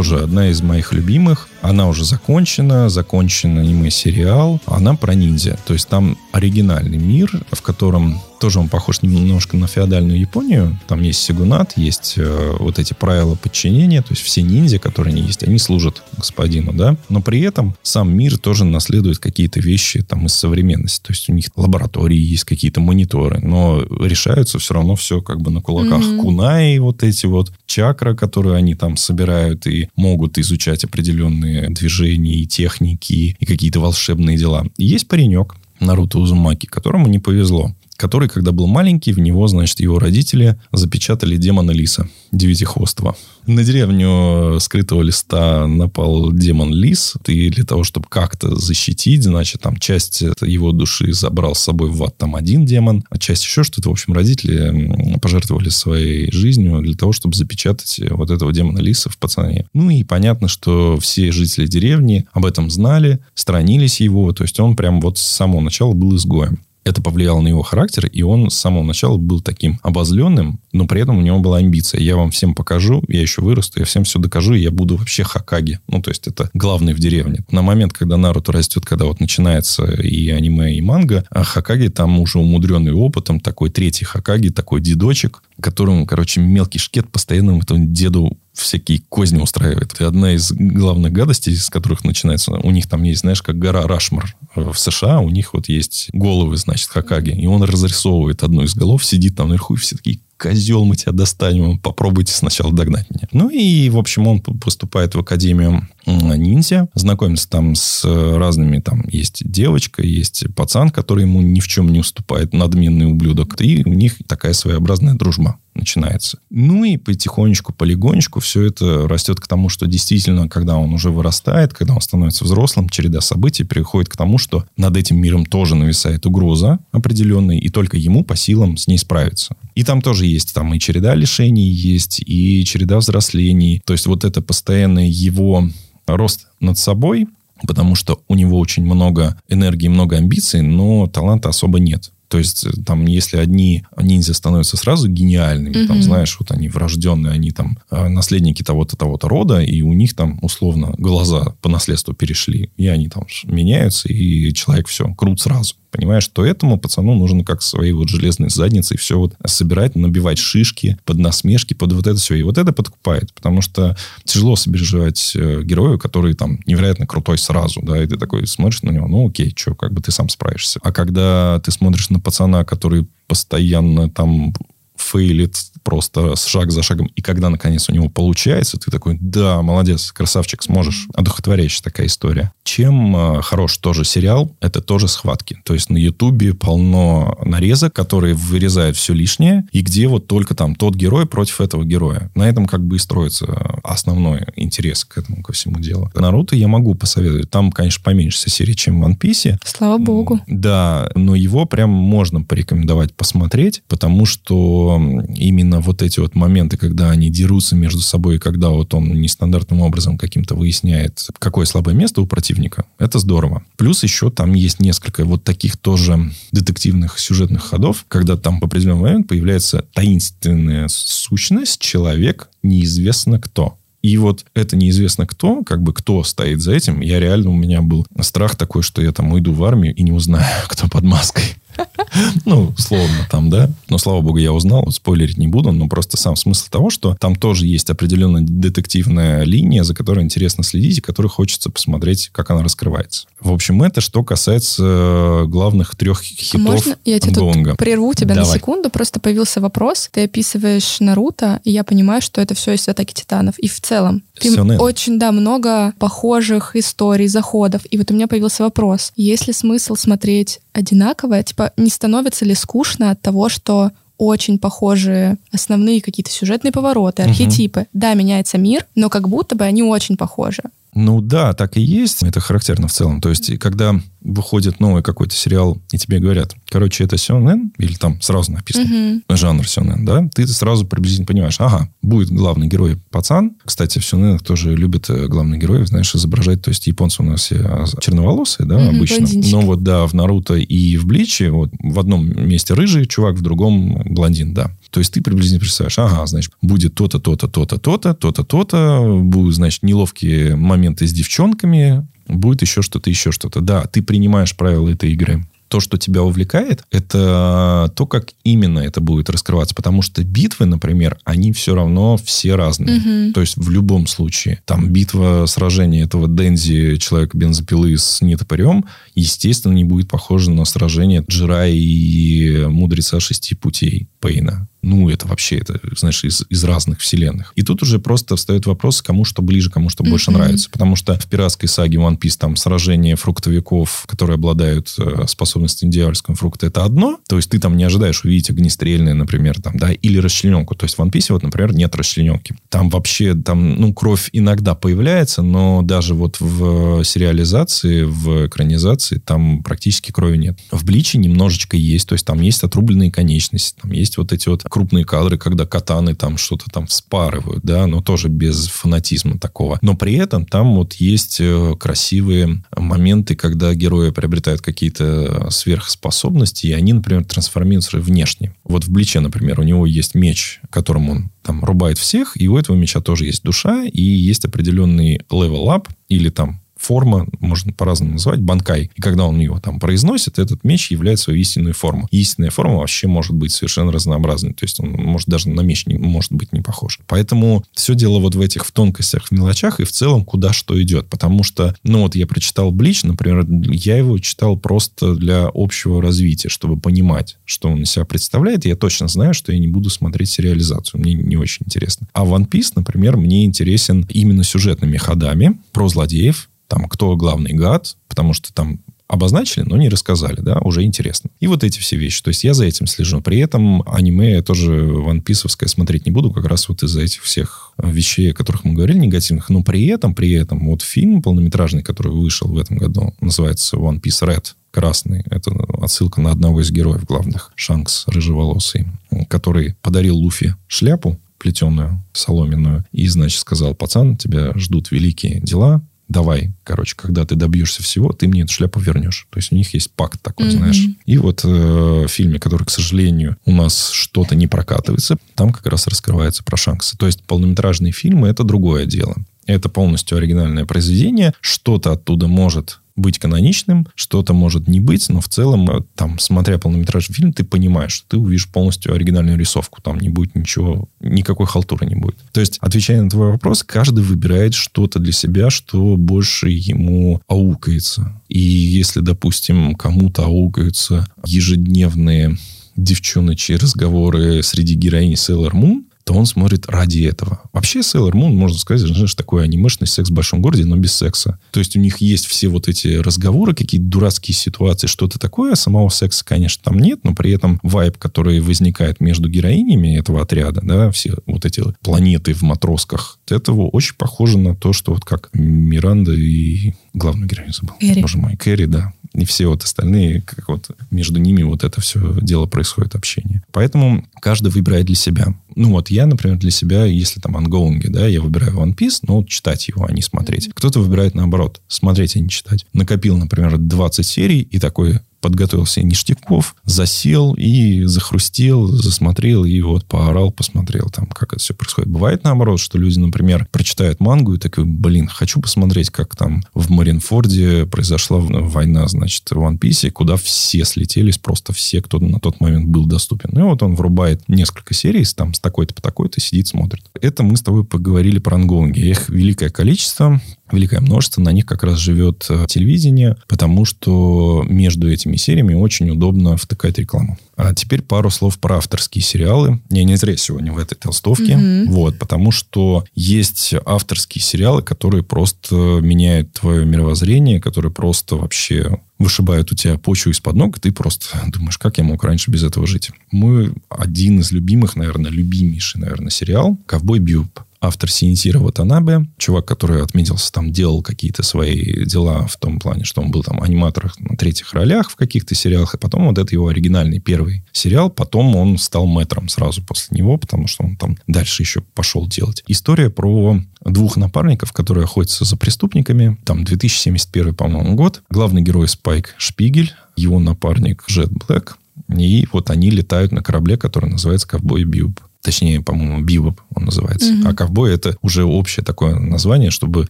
Тоже одна из моих любимых. Она уже закончена, закончен аниме-сериал. Она про ниндзя. То есть там оригинальный мир, в котором тоже он похож немножко на феодальную Японию. Там есть сигунат, есть э, вот эти правила подчинения. То есть все ниндзя, которые они есть, они служат господину, да. Но при этом сам мир тоже наследует какие-то вещи там из современности. То есть у них лаборатории есть какие-то мониторы, но решаются все равно все как бы на кулаках. Mm-hmm. Кунаи вот эти вот, чакра, которые они там собирают и могут изучать определенные движения и техники и какие-то волшебные дела. И есть паренек, Наруто Узумаки, которому не повезло который, когда был маленький, в него, значит, его родители запечатали демона лиса, девятихвостого. На деревню скрытого листа напал демон лис, и для того, чтобы как-то защитить, значит, там часть его души забрал с собой в ад там один демон, а часть еще что-то. В общем, родители пожертвовали своей жизнью для того, чтобы запечатать вот этого демона лиса в пацане. Ну и понятно, что все жители деревни об этом знали, сторонились его, то есть он прям вот с самого начала был изгоем это повлияло на его характер, и он с самого начала был таким обозленным, но при этом у него была амбиция. Я вам всем покажу, я еще вырасту, я всем все докажу, и я буду вообще Хакаги. Ну, то есть это главный в деревне. На момент, когда Наруто растет, когда вот начинается и аниме, и манга, а Хакаги там уже умудренный опытом, такой третий Хакаги, такой дедочек, которому, короче, мелкий шкет постоянно этому деду всякие козни устраивает. И одна из главных гадостей, с которых начинается, у них там есть, знаешь, как гора Рашмар в США, у них вот есть головы, значит, Хакаги, и он разрисовывает одну из голов, сидит там наверху, и все такие, козел, мы тебя достанем, попробуйте сначала догнать меня. Ну и, в общем, он поступает в Академию ниндзя, знакомится там с разными, там есть девочка, есть пацан, который ему ни в чем не уступает, надменный ублюдок, и у них такая своеобразная дружба начинается. Ну и потихонечку, полигонечку все это растет к тому, что действительно, когда он уже вырастает, когда он становится взрослым, череда событий приходит к тому, что над этим миром тоже нависает угроза определенная, и только ему по силам с ней справиться. И там тоже есть там и череда лишений есть, и череда взрослений. То есть вот это постоянный его рост над собой, потому что у него очень много энергии, много амбиций, но таланта особо нет. То есть э, там, если одни ниндзя становятся сразу гениальными, mm-hmm. там, знаешь, вот они врожденные, они там э, наследники того-то, того-то рода, и у них там условно глаза по наследству перешли, и они там меняются, и человек все, крут сразу. Понимаешь, что этому пацану нужно как своей вот железной задницей все вот собирать, набивать шишки под насмешки, под вот это все. И вот это подкупает, потому что тяжело сопереживать э, герою, который там невероятно крутой сразу, да, и ты такой смотришь на него, ну окей, что, как бы ты сам справишься. А когда ты смотришь на пацана, который постоянно там фейлит просто шаг за шагом. И когда, наконец, у него получается, ты такой, да, молодец, красавчик, сможешь. Одухотворяющая такая история. Чем э, хорош тоже сериал, это тоже схватки. То есть на Ютубе полно нарезок, которые вырезают все лишнее, и где вот только там тот герой против этого героя. На этом как бы и строится основной интерес к этому, ко всему делу. Наруто я могу посоветовать. Там, конечно, поменьше серий, чем в One Piece. Слава богу. Да, но его прям можно порекомендовать посмотреть, потому что именно вот эти вот моменты, когда они дерутся между собой, когда вот он нестандартным образом каким-то выясняет, какое слабое место у противника, это здорово. Плюс еще там есть несколько вот таких тоже детективных сюжетных ходов, когда там по определенный момент появляется таинственная сущность, человек, неизвестно кто. И вот это неизвестно кто, как бы кто стоит за этим. Я реально, у меня был страх такой, что я там уйду в армию и не узнаю, (laughs) кто под маской. (laughs) Ну, условно там, да. Но, слава богу, я узнал, вот спойлерить не буду, но просто сам смысл того, что там тоже есть определенная детективная линия, за которой интересно следить, и которой хочется посмотреть, как она раскрывается. В общем, это что касается э, главных трех хитов Можно я тебя тут прерву тебя Давай. на секунду? Просто появился вопрос. Ты описываешь Наруто, и я понимаю, что это все из Атаки Титанов. И в целом, ты очень, да, много похожих историй, заходов. И вот у меня появился вопрос. Есть ли смысл смотреть одинаковое? Типа, не становится ли скучно от того, что очень похожие основные какие-то сюжетные повороты, архетипы. Да, меняется мир, но как будто бы они очень похожи. Ну да, так и есть. Это характерно в целом. То есть, когда выходит новый какой-то сериал, и тебе говорят, короче, это сёнэн, или там сразу написано, Мгм. жанр сёнэн, да, ты сразу приблизительно понимаешь, ага, будет главный герой пацан. Кстати, в сёнэнах тоже любят э, главных героев, знаешь, изображать. То есть японцы у нас а, черноволосые, да, Мгм, обычно. блондинчики. Но вот, да, в Наруто и в Бличе вот в одном месте рыжий чувак, в другом блондин, да. То есть ты приблизительно представляешь, ага, значит, будет то-то, то-то, то-то, то-то, то-то, то-то, будут, значит, неловкие моменты с девчонками, будет еще что-то, еще что-то. Да, ты принимаешь правила этой игры. То, что тебя увлекает, это то, как именно это будет раскрываться. Потому что битвы, например, они все равно все разные. Мгм. То есть в любом случае. Там битва, сражение этого Дензи, человека бензопилы с нетопырем, естественно, не будет похоже на сражение Джира и Мудреца Шести Путей Пейна. Ну, это вообще, это, знаешь, из, из разных вселенных. И тут уже просто встает вопрос, кому что ближе, кому что больше Мгм. нравится. Потому что в пиратской саге One Piece там сражение фруктовиков, которые обладают э, способностями дьявольского фрукта, это одно. То есть ты там не ожидаешь увидеть огнестрельное, например, там, да, или расчлененку. То есть в One Piece, вот, например, нет расчлененки. Там вообще, там, ну, кровь иногда появляется, но даже вот в сериализации, в экранизации там практически крови нет. В Бличе немножечко есть, то есть там есть отрубленные конечности, там есть вот эти вот крупные кадры, когда катаны там что-то там вспарывают, да, но тоже без фанатизма такого. Но при этом там вот есть э, красивые моменты, когда герои приобретают какие-то сверхспособности, и они, например, трансформируются внешне. Вот в Бличе, например, у него есть меч, которым он там рубает всех, и у этого меча тоже есть душа, и есть определенный level-up, или там форма, можно по-разному называть, банкай. И когда он его там произносит, этот меч является свою истинную форму. Истинная форма вообще может быть совершенно разнообразной. То есть он может даже на меч не, может быть не похож. Поэтому все дело вот в этих в тонкостях, в мелочах и в целом куда что идет. Потому что, ну вот я прочитал Блич, например, я его читал просто для общего развития, чтобы понимать, что он из себя представляет. Я точно знаю, что я не буду смотреть сериализацию. Мне не очень интересно. А One Piece, например, мне интересен именно сюжетными ходами про злодеев, там, кто главный гад, потому что там обозначили, но не рассказали, да, уже интересно. И вот эти все вещи. То есть я за этим слежу. При этом аниме я тоже Piece смотреть не буду, как раз вот из-за этих всех вещей, о которых мы говорили, негативных. Но при этом, при этом, вот фильм полнометражный, который вышел в этом году, называется One Piece Red, красный. Это отсылка на одного из героев главных, Шанкс, рыжеволосый, который подарил Луфи шляпу плетеную, соломенную, и, значит, сказал, пацан, тебя ждут великие дела, давай, короче, когда ты добьешься всего, ты мне эту шляпу вернешь. То есть у них есть пакт такой, Мгм. знаешь. И вот э, в фильме, который, к сожалению, у нас что-то не прокатывается, там как раз раскрывается про Шанкса. То есть полнометражные фильмы – это другое дело. Это полностью оригинальное произведение. Что-то оттуда может быть каноничным, что-то может не быть, но в целом, э, там, смотря полнометражный фильм, ты понимаешь, что ты увидишь полностью оригинальную рисовку. Там не будет ничего, никакой халтуры не будет. То есть, отвечая на твой вопрос, каждый выбирает что-то для себя, что больше ему аукается. И если, допустим, кому-то аукаются ежедневные девчоночьи разговоры среди героинь Sailor Moon, то он смотрит ради этого. Вообще Sailor Moon, можно сказать, знаешь, такой анимешный секс в большом городе, но без секса. То есть у них есть все вот эти разговоры, какие-то дурацкие ситуации, что-то такое. Самого секса, конечно, там нет, но при этом вайб, который возникает между героинями этого отряда, да, все вот эти планеты в матросках, этого очень похоже на то, что вот как Миранда и главную героиню забыл. Кэрри. Боже мой, Кэрри, да. И все вот остальные, как вот между ними вот это все дело происходит, общение. Поэтому каждый выбирает для себя. Ну вот я, например, для себя, если там ангоунги, да, я выбираю One Piece, но читать его, а не смотреть. Кто-то выбирает наоборот, смотреть, а не читать. Накопил, например, 20 серий и такой подготовил себе ништяков, засел и захрустел, засмотрел, и вот поорал, посмотрел там, как это все происходит. Бывает наоборот, что люди, например, прочитают мангу и такой, блин, хочу посмотреть, как там в Маринфорде произошла война, значит, в One Piece, куда все слетелись, просто все, кто на тот момент был доступен. И вот он врубает несколько серий, там, с такой-то по такой-то, сидит, смотрит. Это мы с тобой поговорили про ангоинги. Их великое количество, великое множество, на них как раз живет э, телевидение, потому что между этими сериями очень удобно втыкать рекламу. А теперь пару слов про авторские сериалы. Я не зря сегодня в этой толстовке. Мгм. Вот, потому что есть авторские сериалы, которые просто меняют твое мировоззрение, которые просто вообще вышибают у тебя почву из-под ног, и ты просто думаешь, как я мог раньше без этого жить. Мой один из любимых, наверное, любимейший, наверное, сериал «Ковбой Бьюб». Автор Синитира Ватанабе, чувак, который отметился, там делал какие-то свои дела в том плане, что он был там аниматором на третьих ролях в каких-то сериалах, и потом вот это его оригинальный первый сериал, потом он стал мэтром сразу после него, потому что он там дальше еще пошел делать. История про двух напарников, которые охотятся за преступниками. Там 2071, по-моему, год. Главный герой Спайк Шпигель, его напарник Джет Блэк. И вот они летают на корабле, который называется «Ковбой Бьюб». Точнее, по-моему, Бибоп он называется. Мгм. А ковбой это уже общее такое название, чтобы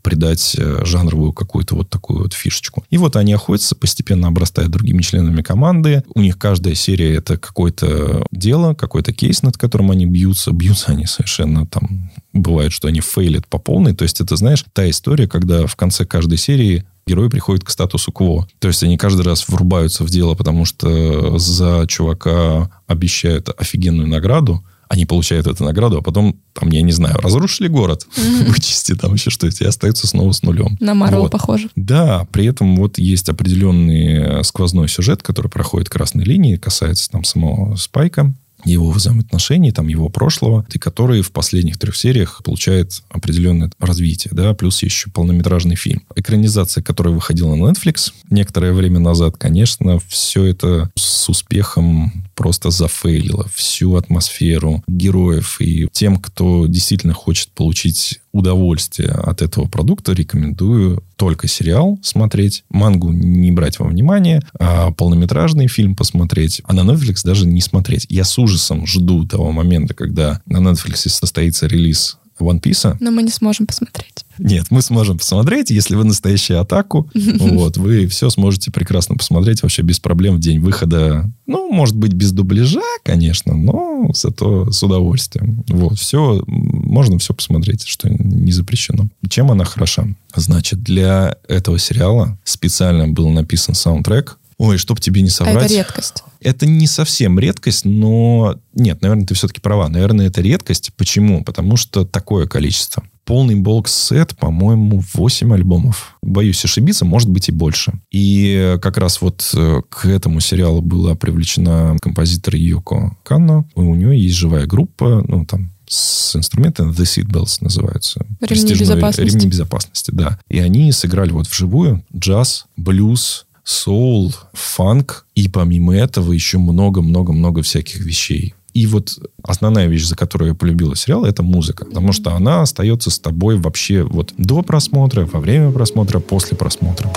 придать э, жанровую какую-то вот такую вот фишечку. И вот они охотятся, постепенно обрастают другими членами команды. У них каждая серия это какое-то дело, какой-то кейс, над которым они бьются. Бьются они совершенно там... Бывает, что они фейлят по полной. То есть это, знаешь, та история, когда в конце каждой серии герой приходит к статусу КВО. То есть они каждый раз врубаются в дело, потому что за чувака обещают офигенную награду, они получают эту награду, а потом, там, я не знаю, разрушили город, (laughs) вычисти там еще что-то, и остаются снова с нулем. На Марвел Вот. похоже. Да, при этом вот есть определенный э, сквозной сюжет, который проходит красной линии, касается там самого Спайка, его взаимоотношений, там, его прошлого, и который в последних трех сериях получает определенное развитие, да, плюс еще полнометражный фильм. Экранизация, которая выходила на Netflix некоторое время назад, конечно, все это с успехом просто зафейлило всю атмосферу героев. И тем, кто действительно хочет получить удовольствие от этого продукта, рекомендую только сериал смотреть, мангу не брать во внимание, а полнометражный фильм посмотреть, а на Netflix даже не смотреть. Я с ужасом жду того момента, когда на Netflix состоится релиз One Piece. Но мы не сможем посмотреть. Нет, мы сможем посмотреть, если вы настоящий атаку, (laughs) вот, вы все сможете прекрасно посмотреть вообще без проблем в день выхода. Ну, может быть, без дубляжа, конечно, но зато с удовольствием. Вот, все, можно все посмотреть, что не запрещено. Чем она хороша? Значит, для этого сериала специально был написан саундтрек. Ой, чтоб тебе не А соврать. это редкость. Это не совсем редкость, но... Нет, наверное, ты все-таки права. Наверное, это редкость. Почему? Потому что такое количество. Полный бокс-сет, по-моему, 8 альбомов. Боюсь ошибиться, может быть и больше. И как раз вот э, к этому сериалу была привлечена композитор Йоко Канно. У нее есть живая группа, ну, там, с инструментами The Seatbelts называются. Ремни безопасности. Ремни безопасности, да. И они сыграли вот вживую джаз, блюз, соул, фанк. И помимо этого еще много-много-много всяких вещей. И вот основная вещь, за которую я полюбила сериал, это музыка. Потому что она остается с тобой вообще вот до просмотра, во время просмотра, после просмотра.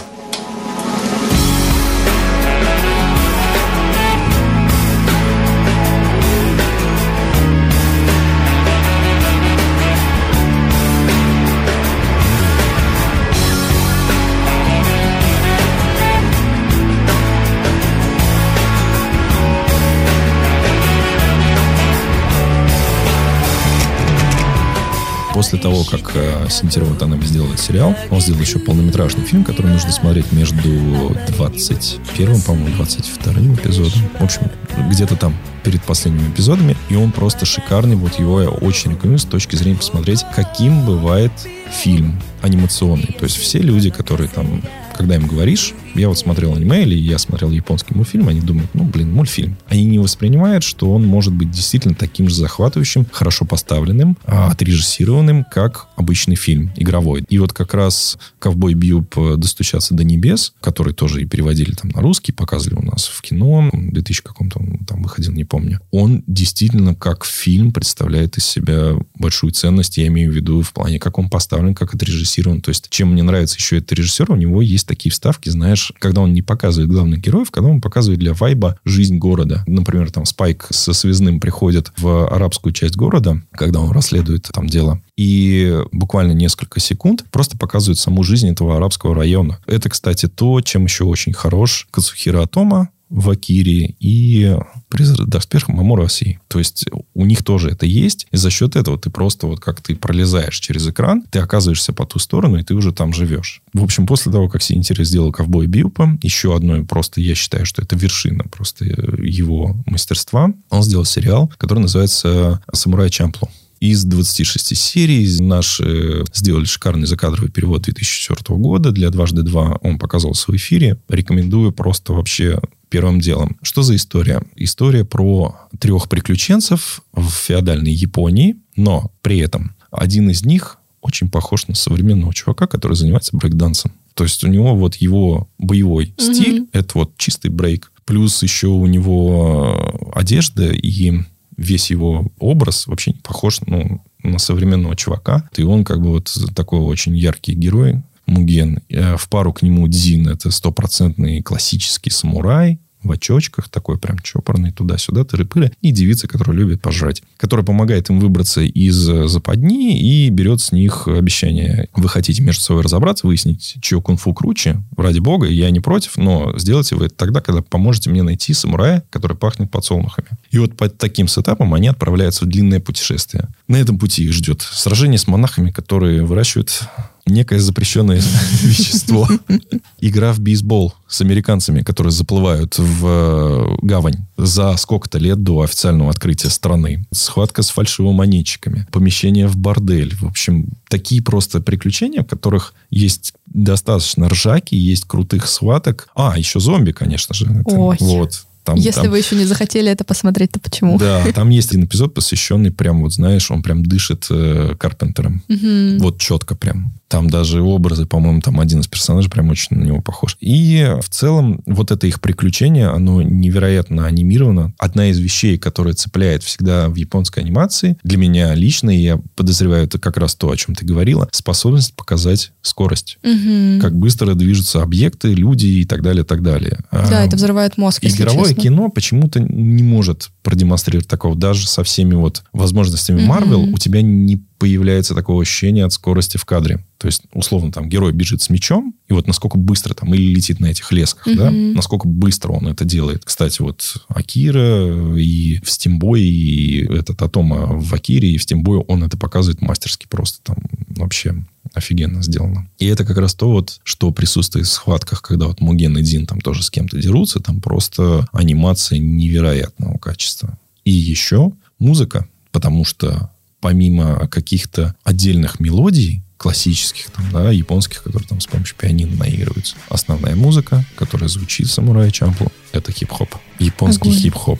После того, как э, Синтера Ватанаbe сделал этот сериал, он сделал еще полнометражный фильм, который нужно смотреть между 21, по-моему, 22 эпизодом. В общем, где-то там перед последними эпизодами, и он просто шикарный. Вот его я очень рекомендую с точки зрения посмотреть, каким бывает фильм анимационный. То есть все люди, которые там когда им говоришь, я вот смотрел аниме или я смотрел японский мультфильм, они думают, ну, блин, мультфильм. Они не воспринимают, что он может быть действительно таким же захватывающим, хорошо поставленным, а, отрежиссированным, как обычный фильм игровой. И вот как раз «Ковбой Бьюб. Достучаться до небес», который тоже и переводили там на русский, показывали у нас в кино, в 2000 каком-то там выходил, не помню. Он действительно как фильм представляет из себя большую ценность, я имею в виду в плане, как он поставлен, как отрежиссирован. То есть, чем мне нравится еще этот режиссер, у него есть такие вставки, знаешь, когда он не показывает главных героев, когда он показывает для вайба жизнь города. Например, там Спайк со связным приходит в арабскую часть города, когда он расследует там дело, и буквально несколько секунд просто показывают саму жизнь этого арабского района. Это, кстати, то, чем еще очень хорош Кацухира Атома, в Акире и призрак доспех Мамора Оси. То есть у них тоже это есть. И за счет этого ты просто вот как ты пролезаешь через экран, ты оказываешься по ту сторону, и ты уже там живешь. В общем, после того, как Синтери сделал ковбой Биупа, еще одно просто, я считаю, что это вершина просто его мастерства, он сделал сериал, который называется «Самурай Чамплу» из 26 серий. Наши сделали шикарный закадровый перевод 2004 года. Для «Дважды два» он показывался в эфире. Рекомендую просто вообще первым делом. Что за история? История про трех приключенцев в феодальной Японии, но при этом один из них очень похож на современного чувака, который занимается брейкдансом. То есть у него вот его боевой mm-hmm. стиль, это вот чистый брейк. Плюс еще у него одежда и весь его образ вообще похож ну, на современного чувака. И он как бы вот такой очень яркий герой, Муген. Э, в пару к нему Дзин. Это стопроцентный классический самурай в очочках, такой прям чопорный, туда-сюда, тыры-пыры, и девица, которая любит пожрать, которая помогает им выбраться из западни и берет с них обещание. Вы хотите между собой разобраться, выяснить, чье кунг-фу круче? Ради бога, я не против, но сделайте вы это тогда, когда поможете мне найти самурая, который пахнет подсолнухами. И вот под таким сетапом они отправляются в длинное путешествие. На этом пути их ждет сражение с монахами, которые выращивают некое запрещенное (laughs) вещество. (laughs) Игра в бейсбол с американцами, которые заплывают в э, гавань за сколько-то лет до официального открытия страны. Схватка с фальшивомонетчиками. Помещение в бордель. В общем, такие просто приключения, в которых есть достаточно ржаки, есть крутых схваток. А, еще зомби, конечно же. Это, Ой. Вот. Там, Если там... вы еще не захотели это посмотреть, то почему? Да, (laughs) там есть один эпизод, посвященный прям, вот знаешь, он прям дышит э, Карпентером. Угу. Вот четко прям. Там даже образы, по-моему, там один из персонажей прям очень на него похож. И в целом вот это их приключение, оно невероятно анимировано. Одна из вещей, которая цепляет всегда в японской анимации, для меня лично, и я подозреваю, это как раз то, о чем ты говорила, способность показать скорость. Угу. Как быстро движутся объекты, люди и так далее, так далее. Да, а, это взрывает мозг, Игровое честно. кино почему-то не может продемонстрировать такого. Даже со всеми вот возможностями Marvel угу. у тебя не появляется такое ощущение от скорости в кадре. То есть, условно, там герой бежит с мечом, и вот насколько быстро там или летит на этих лесках, mm-hmm. да, насколько быстро он это делает. Кстати, вот Акира и в Стимбой, и этот Атома в Акире, и в Стимбой он это показывает мастерски просто там вообще офигенно сделано. И это как раз то вот, что присутствует в схватках, когда вот Муген и Дин там тоже с кем-то дерутся, там просто анимация невероятного качества. И еще музыка, потому что помимо каких-то отдельных мелодий, классических, там, да, японских, которые там с помощью пианино наигрываются. Основная музыка, которая звучит в «Самурае Чамплу», это хип-хоп. Японский Огонь.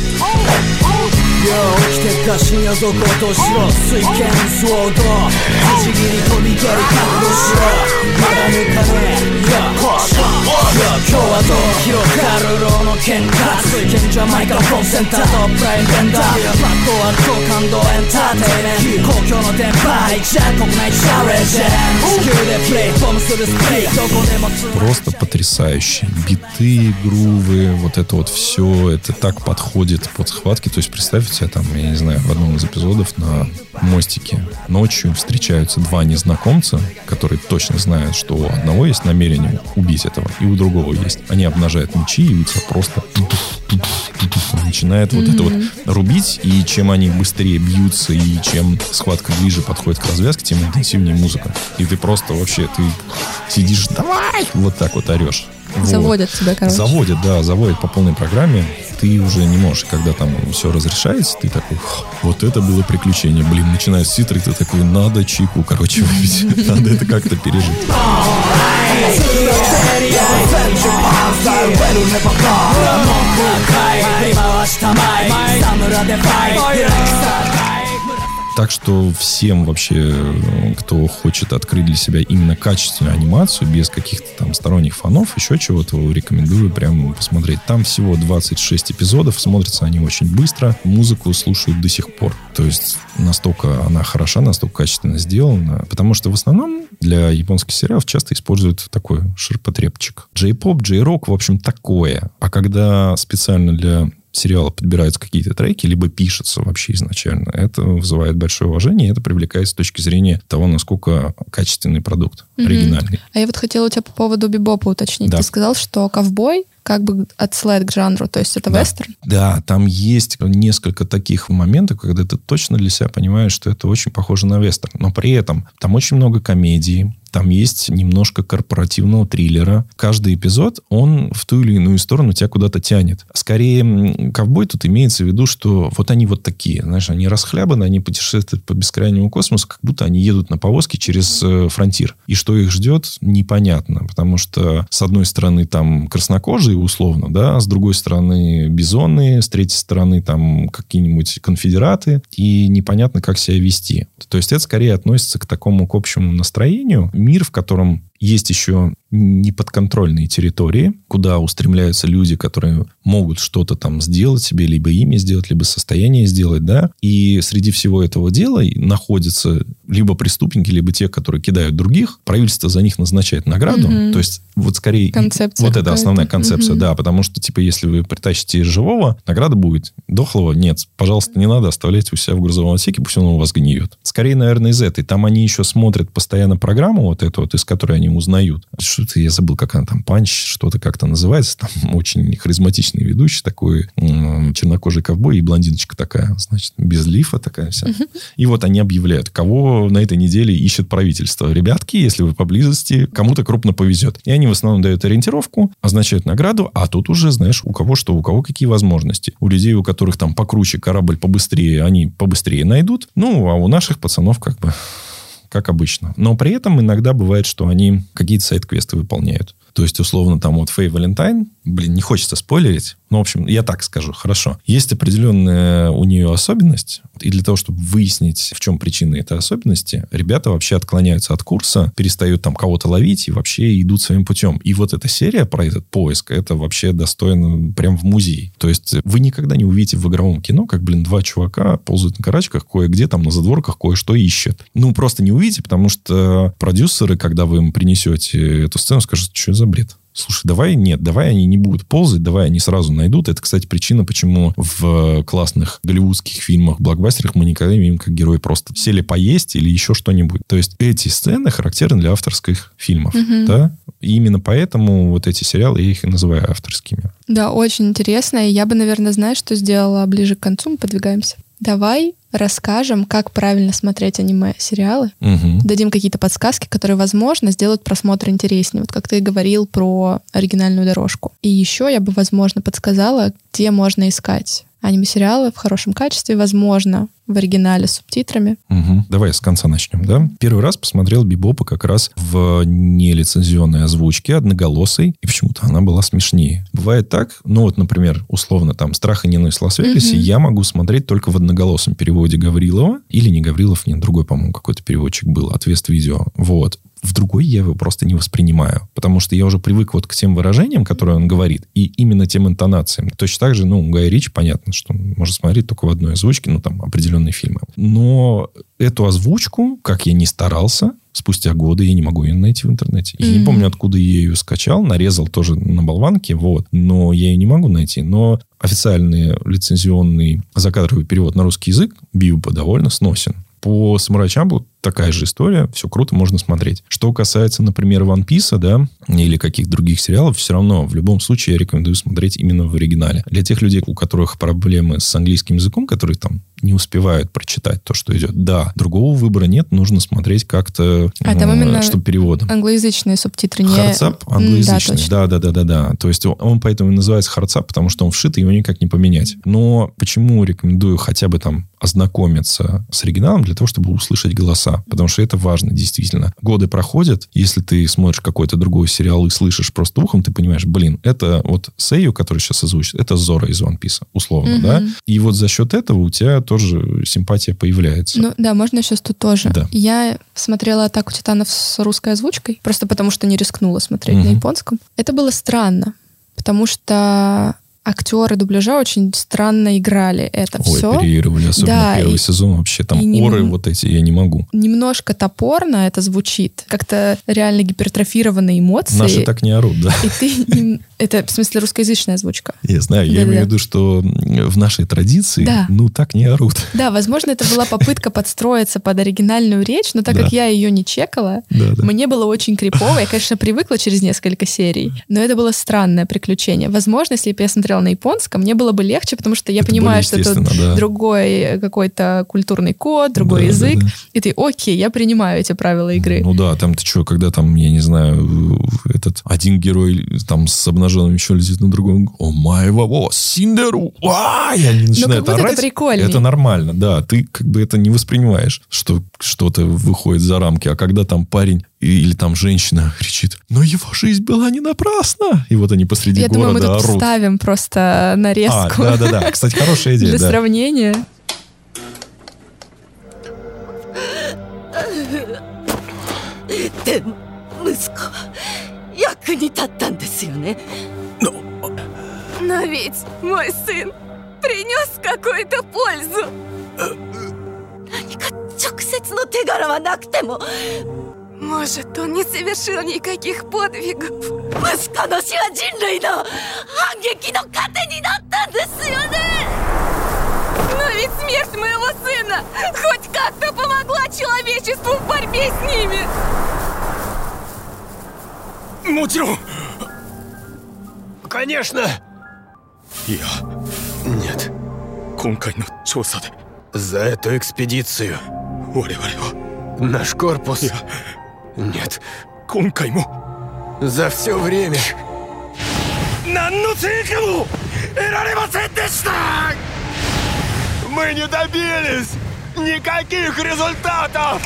хип-хоп. 起きてった深夜続行としろ水拳騒動不思議に飛び蹴り覚悟しろまだ抜かねえ Yo こし今日はどう広がるローの喧嘩水拳ジャマイカコンセンターとプライベンダーフラットは超感動エンターテイメント公共の電波一ゃ国内チャレンジ地球でプレイボムするスプレーどこでもつ Просто потрясающий. Биты, грувы, вот это вот все, это так подходит под схватки. То есть представьте себе там, я не знаю, в одном из эпизодов на мостике ночью встречаются два незнакомца, которые точно знают, что у одного есть намерение убить этого, и у другого есть. Они обнажают мечи, и тебя просто начинает вот это вот рубить, и чем они быстрее бьются, и чем схватка ближе подходит к развязке, тем интенсивнее музыка. И ты просто вообще, ты сидишь, давай, вот так вот орешь. Вот. Заводят тебя, короче. Заводят, да, заводят по полной программе. Ты уже не можешь, когда там все разрешается, ты такой, «Х, вот это было приключение. Блин, начинают титры, ты такой, надо чайку, короче, выпить. Надо это как-то пережить. Так что всем вообще, э, кто хочет открыть для себя именно качественную анимацию, без каких-то там сторонних фонов, еще чего-то, рекомендую прям посмотреть. Там всего 26 эпизодов, смотрятся они очень быстро, музыку слушают до сих пор. То есть настолько она хороша, настолько качественно сделана, потому что в основном для японских сериалов часто используют такой ширпотребчик. Джей-поп, джей-рок, в общем, такое. А когда специально для сериала подбираются какие-то треки, либо пишется вообще изначально, это вызывает большое уважение, и это привлекает с точки зрения того, насколько качественный продукт, Мгм. оригинальный. А я вот хотела у тебя по поводу бибопа уточнить. Да. Ты сказал, что ковбой как бы отсылает к жанру, то есть это Да. вестерн? Да, там есть несколько таких моментов, когда ты точно для себя понимаешь, что это очень похоже на вестерн. Но при этом там очень много комедии, там есть немножко корпоративного триллера. Каждый эпизод, он в ту или иную сторону тебя куда-то тянет. Скорее, ковбой тут имеется в виду, что вот они вот такие, знаешь, они расхлябаны, они путешествуют по бескрайнему космосу, как будто они едут на повозке через э, фронтир. И что их ждет, непонятно, потому что с одной стороны там краснокожие условно, да, с другой стороны бизоны, с третьей стороны там какие-нибудь конфедераты, и непонятно, как себя вести. То есть это скорее относится к такому к общему настроению. Мир, в котором есть еще неподконтрольные территории, куда устремляются люди, которые могут что-то там сделать себе, либо ими сделать, либо состояние сделать, да. И среди всего этого дела находятся либо преступники, либо те, которые кидают других. Правительство за них назначает награду. Мгм. То есть вот скорее Концепция вот это основная концепция, Мгм. да, потому что типа если вы притащите живого, награда будет. Дохлого нет, пожалуйста, не надо, оставляйте у себя в грузовом отсеке, пусть он у вас гниет. Скорее, наверное, из этой. Там они еще смотрят постоянно программу вот эту вот, из которой они узнают. Что-то я забыл, как она там, панч, что-то как-то называется. Там (laughs) очень харизматичный ведущий такой, чернокожий ковбой и блондиночка такая, значит, без лифа такая вся. И вот они объявляют, кого на этой неделе ищет правительство. Ребятки, если вы поблизости, кому-то крупно повезет. И они в основном дают ориентировку, означают награду, а тут уже, знаешь, у кого что, у кого какие возможности. У людей, у которых там покруче корабль побыстрее, они побыстрее найдут. Ну, а у наших пацанов как бы как обычно. Но при этом иногда бывает, что они какие-то сайт-квесты выполняют. То есть, условно, там вот Фэй Валентайн, блин, не хочется спойлерить, но, в общем, я так скажу, хорошо. Есть определенная у нее особенность, и для того, чтобы выяснить, в чем причина этой особенности, ребята вообще отклоняются от курса, перестают там кого-то ловить и вообще идут своим путем. И вот эта серия про этот поиск, это вообще достойно прям в музей. То есть вы никогда не увидите в игровом кино, как, блин, два чувака ползают на карачках, кое-где там на задворках кое-что ищут. Ну, просто не увидите, потому что продюсеры, когда вы им принесете эту сцену, скажут, что за бред? Слушай, давай нет, давай они не будут ползать, давай они сразу найдут. Это, кстати, причина, почему в классных голливудских фильмах, блокбастерах мы никогда не видим, как герои просто сели поесть или еще что-нибудь. То есть эти сцены характерны для авторских фильмов. Да? И именно поэтому вот эти сериалы, я их и называю авторскими. Да, очень интересно. И я бы, наверное, знаешь, что сделала ближе к концу, мы подвигаемся. Давай расскажем, как правильно смотреть аниме-сериалы. Мгм. Дадим какие-то подсказки, которые, возможно, сделают просмотр интереснее. Вот как ты говорил про оригинальную дорожку. И еще я бы, возможно, подсказала, где можно искать аниме-сериалы в хорошем качестве. Возможно, в оригинале с субтитрами. Мгм. Давай с конца начнем, да? Первый раз посмотрел Бибопа как раз в нелицензионной озвучке, одноголосой, и почему-то она была смешнее. Бывает так, ну вот, например, условно там «Страх и ненависть в Лас-Вегасе» Мгм. я могу смотреть только в одноголосом переводе Гаврилова, или не Гаврилов, нет, другой, по-моему, какой-то переводчик был, отвест видео, вот. В другой я его просто не воспринимаю, потому что я уже привык вот к тем выражениям, которые он говорит, и именно тем интонациям. Точно так же, ну, Гай Рич, понятно, что может смотреть только в одной озвучке, ну, там, определенные фильмы. Но эту озвучку, как я не старался, спустя годы я не могу ее найти в интернете. Я не Мгм. помню, откуда я ее скачал, нарезал тоже на болванке, вот, но я ее не могу найти. Но официальный лицензионный закадровый перевод на русский язык Биуба довольно сносен. По Самурай Чамплу такая же история, все круто, можно смотреть. Что касается, например, One Piece, да, или каких других сериалов, все равно в любом случае я рекомендую смотреть именно в оригинале. Для тех людей, у которых проблемы с английским языком, которые там не успевают прочитать то, что идет, да, другого выбора нет, нужно смотреть как-то, А там именно чтобы переводом. Англоязычные субтитры не... Hardsub англоязычный. Да. Да, да, да, да, да. То есть он- поэтому и называется hardsub, потому что он вшит, и его никак не поменять. Но почему рекомендую хотя бы там ознакомиться с оригиналом для того, чтобы услышать голоса? Потому что это важно, действительно. Годы проходят, если ты смотришь какой-то другой сериал и слышишь просто ухом, ты понимаешь, блин, это вот сэйю, который сейчас озвучит, это Зоро из One Piece, условно, Мгм. да? И вот за счет этого у тебя тоже симпатия появляется. Ну да, можно еще тут тоже. Да. Я смотрела «Атаку титанов» с русской озвучкой, просто потому что не рискнула смотреть на Мгм. японском. Это было странно, потому что актеры дубляжа очень странно играли это Ой, все. переигрывали, особенно Да, первый и- сезон вообще. Там и оры вот эти, я не могу. Немножко топорно это звучит, как-то реально гипертрофированные эмоции. Наши так не орут, да? И ты... Это, в смысле, русскоязычная озвучка. Я знаю, я имею в виду, что в нашей традиции, ну, так не орут. Да, возможно, это была попытка подстроиться под оригинальную речь, но так как я ее не чекала. Мне было очень крипово. Я, конечно, привыкла через несколько серий, но это было странное приключение. Возможно, если бы я смотрела на японском, мне было бы легче, потому что я Это понимаю, что это да. другой какой-то культурный код, другой Да, да, язык. да. И ты, окей, я принимаю эти правила игры. Ну да, там ты что, когда там, я не знаю, этот один герой там с обнаженным еще летит на другом, о моего, о, Синдеру, а, и они начинают как будто это орать. прикольней. Это нормально, да, ты как бы это не воспринимаешь, что что-то выходит за рамки, а когда там парень или там женщина кричит, но его жизнь была не напрасна, и вот они посреди я думаю, мы города тут орут. вставим просто А, нарезку да-да-да, кстати, (laughs) хорошая идея, для да. сравнения. で息子は役に立ったんですよね Но ведь мой сын принес какую-то пользу. 何か直接の手柄はなくても Может, он не совершил никаких подвигов. 息子の死は人類の反撃の糧になったんですよね Но ведь смерть моего сына хоть как-то помогла человечеству в борьбе с ними. もちろん Конечно いや Нет 今回の調査で За эту экспедицию 我々は Наш корпус Нет 今回も За все время 何の成果も得られませんでした Мы не добились никаких результатов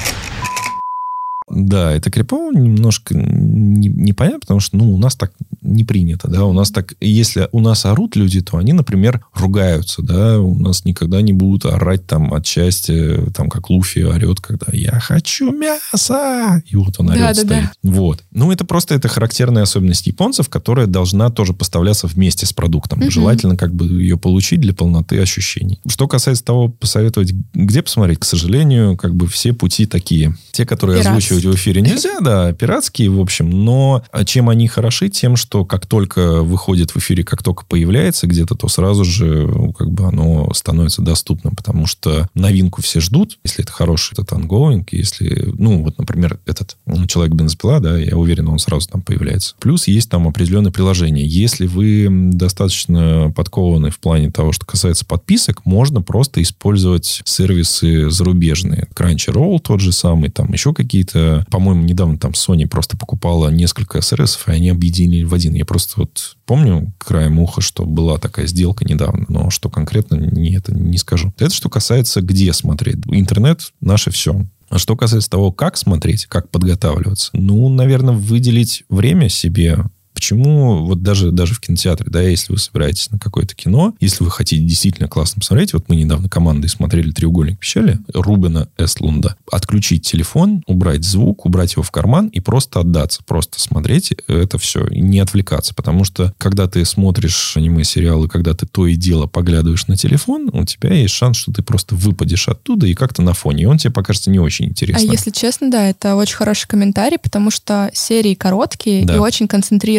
Да, это крипово немножко не- непонятно, потому что, ну, у нас так не принято, да, у нас так, если у нас орут люди, то они, например, ругаются, да, у нас никогда не будут орать там от счастья, там, как Луфи орет, когда «я хочу мяса!» И вот он орет Да-да-да. стоит. Вот. Ну, это просто это характерная особенность японцев, которая должна тоже поставляться вместе с продуктом. Мгм. Желательно как бы ее получить для полноты ощущений. Что касается того, посоветовать, где посмотреть, к сожалению, как бы все пути такие. Те, которые Пиратские. озвучивать в эфире нельзя, да, пиратские, в общем, но а чем они хороши? Тем, что как только выходит в эфире, как только появляется где-то, то сразу же ну, как бы оно становится доступным, потому что новинку все ждут, если это хороший этот ongoing, если, ну, вот, например, этот ну, человек-бензопила, да, я уверен, он сразу там появляется. Плюс есть там определенное приложение. Если вы достаточно подкованы в плане того, что касается подписок, можно просто использовать сервисы зарубежные. Crunchyroll тот же самый, там еще какие-то. По-моему, недавно там Sony просто покупала несколько сервисов, и они объединили в один один. Я просто вот помню краем уха, что была такая сделка недавно, но что конкретно, не, это не скажу. Это что касается, где смотреть. Интернет — наше все. А что касается того, как смотреть, как подготавливаться, ну, наверное, выделить время себе Почему вот даже, даже в кинотеатре, да, если вы собираетесь на какое-то кино, если вы хотите действительно классно посмотреть, вот мы недавно командой смотрели «Треугольник печали» Рубена Эстлунда, отключить телефон, убрать звук, убрать его в карман и просто отдаться, просто смотреть это все, и не отвлекаться, потому что когда ты смотришь аниме-сериалы, когда ты то и дело поглядываешь на телефон, у тебя есть шанс, что ты просто выпадешь оттуда и как-то на фоне, и он тебе покажется не очень А интересным. если честно, да, это очень хороший комментарий, потому что серии короткие Да. и очень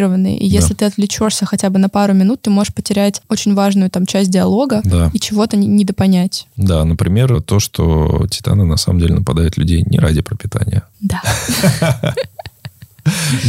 концентрированные. И если ты отвлечешься хотя бы на пару минут, ты можешь потерять очень важную там часть диалога Да. и чего-то не- недопонять. Да, например, то, что титаны на самом деле нападают людей не ради пропитания. Да. (laughs)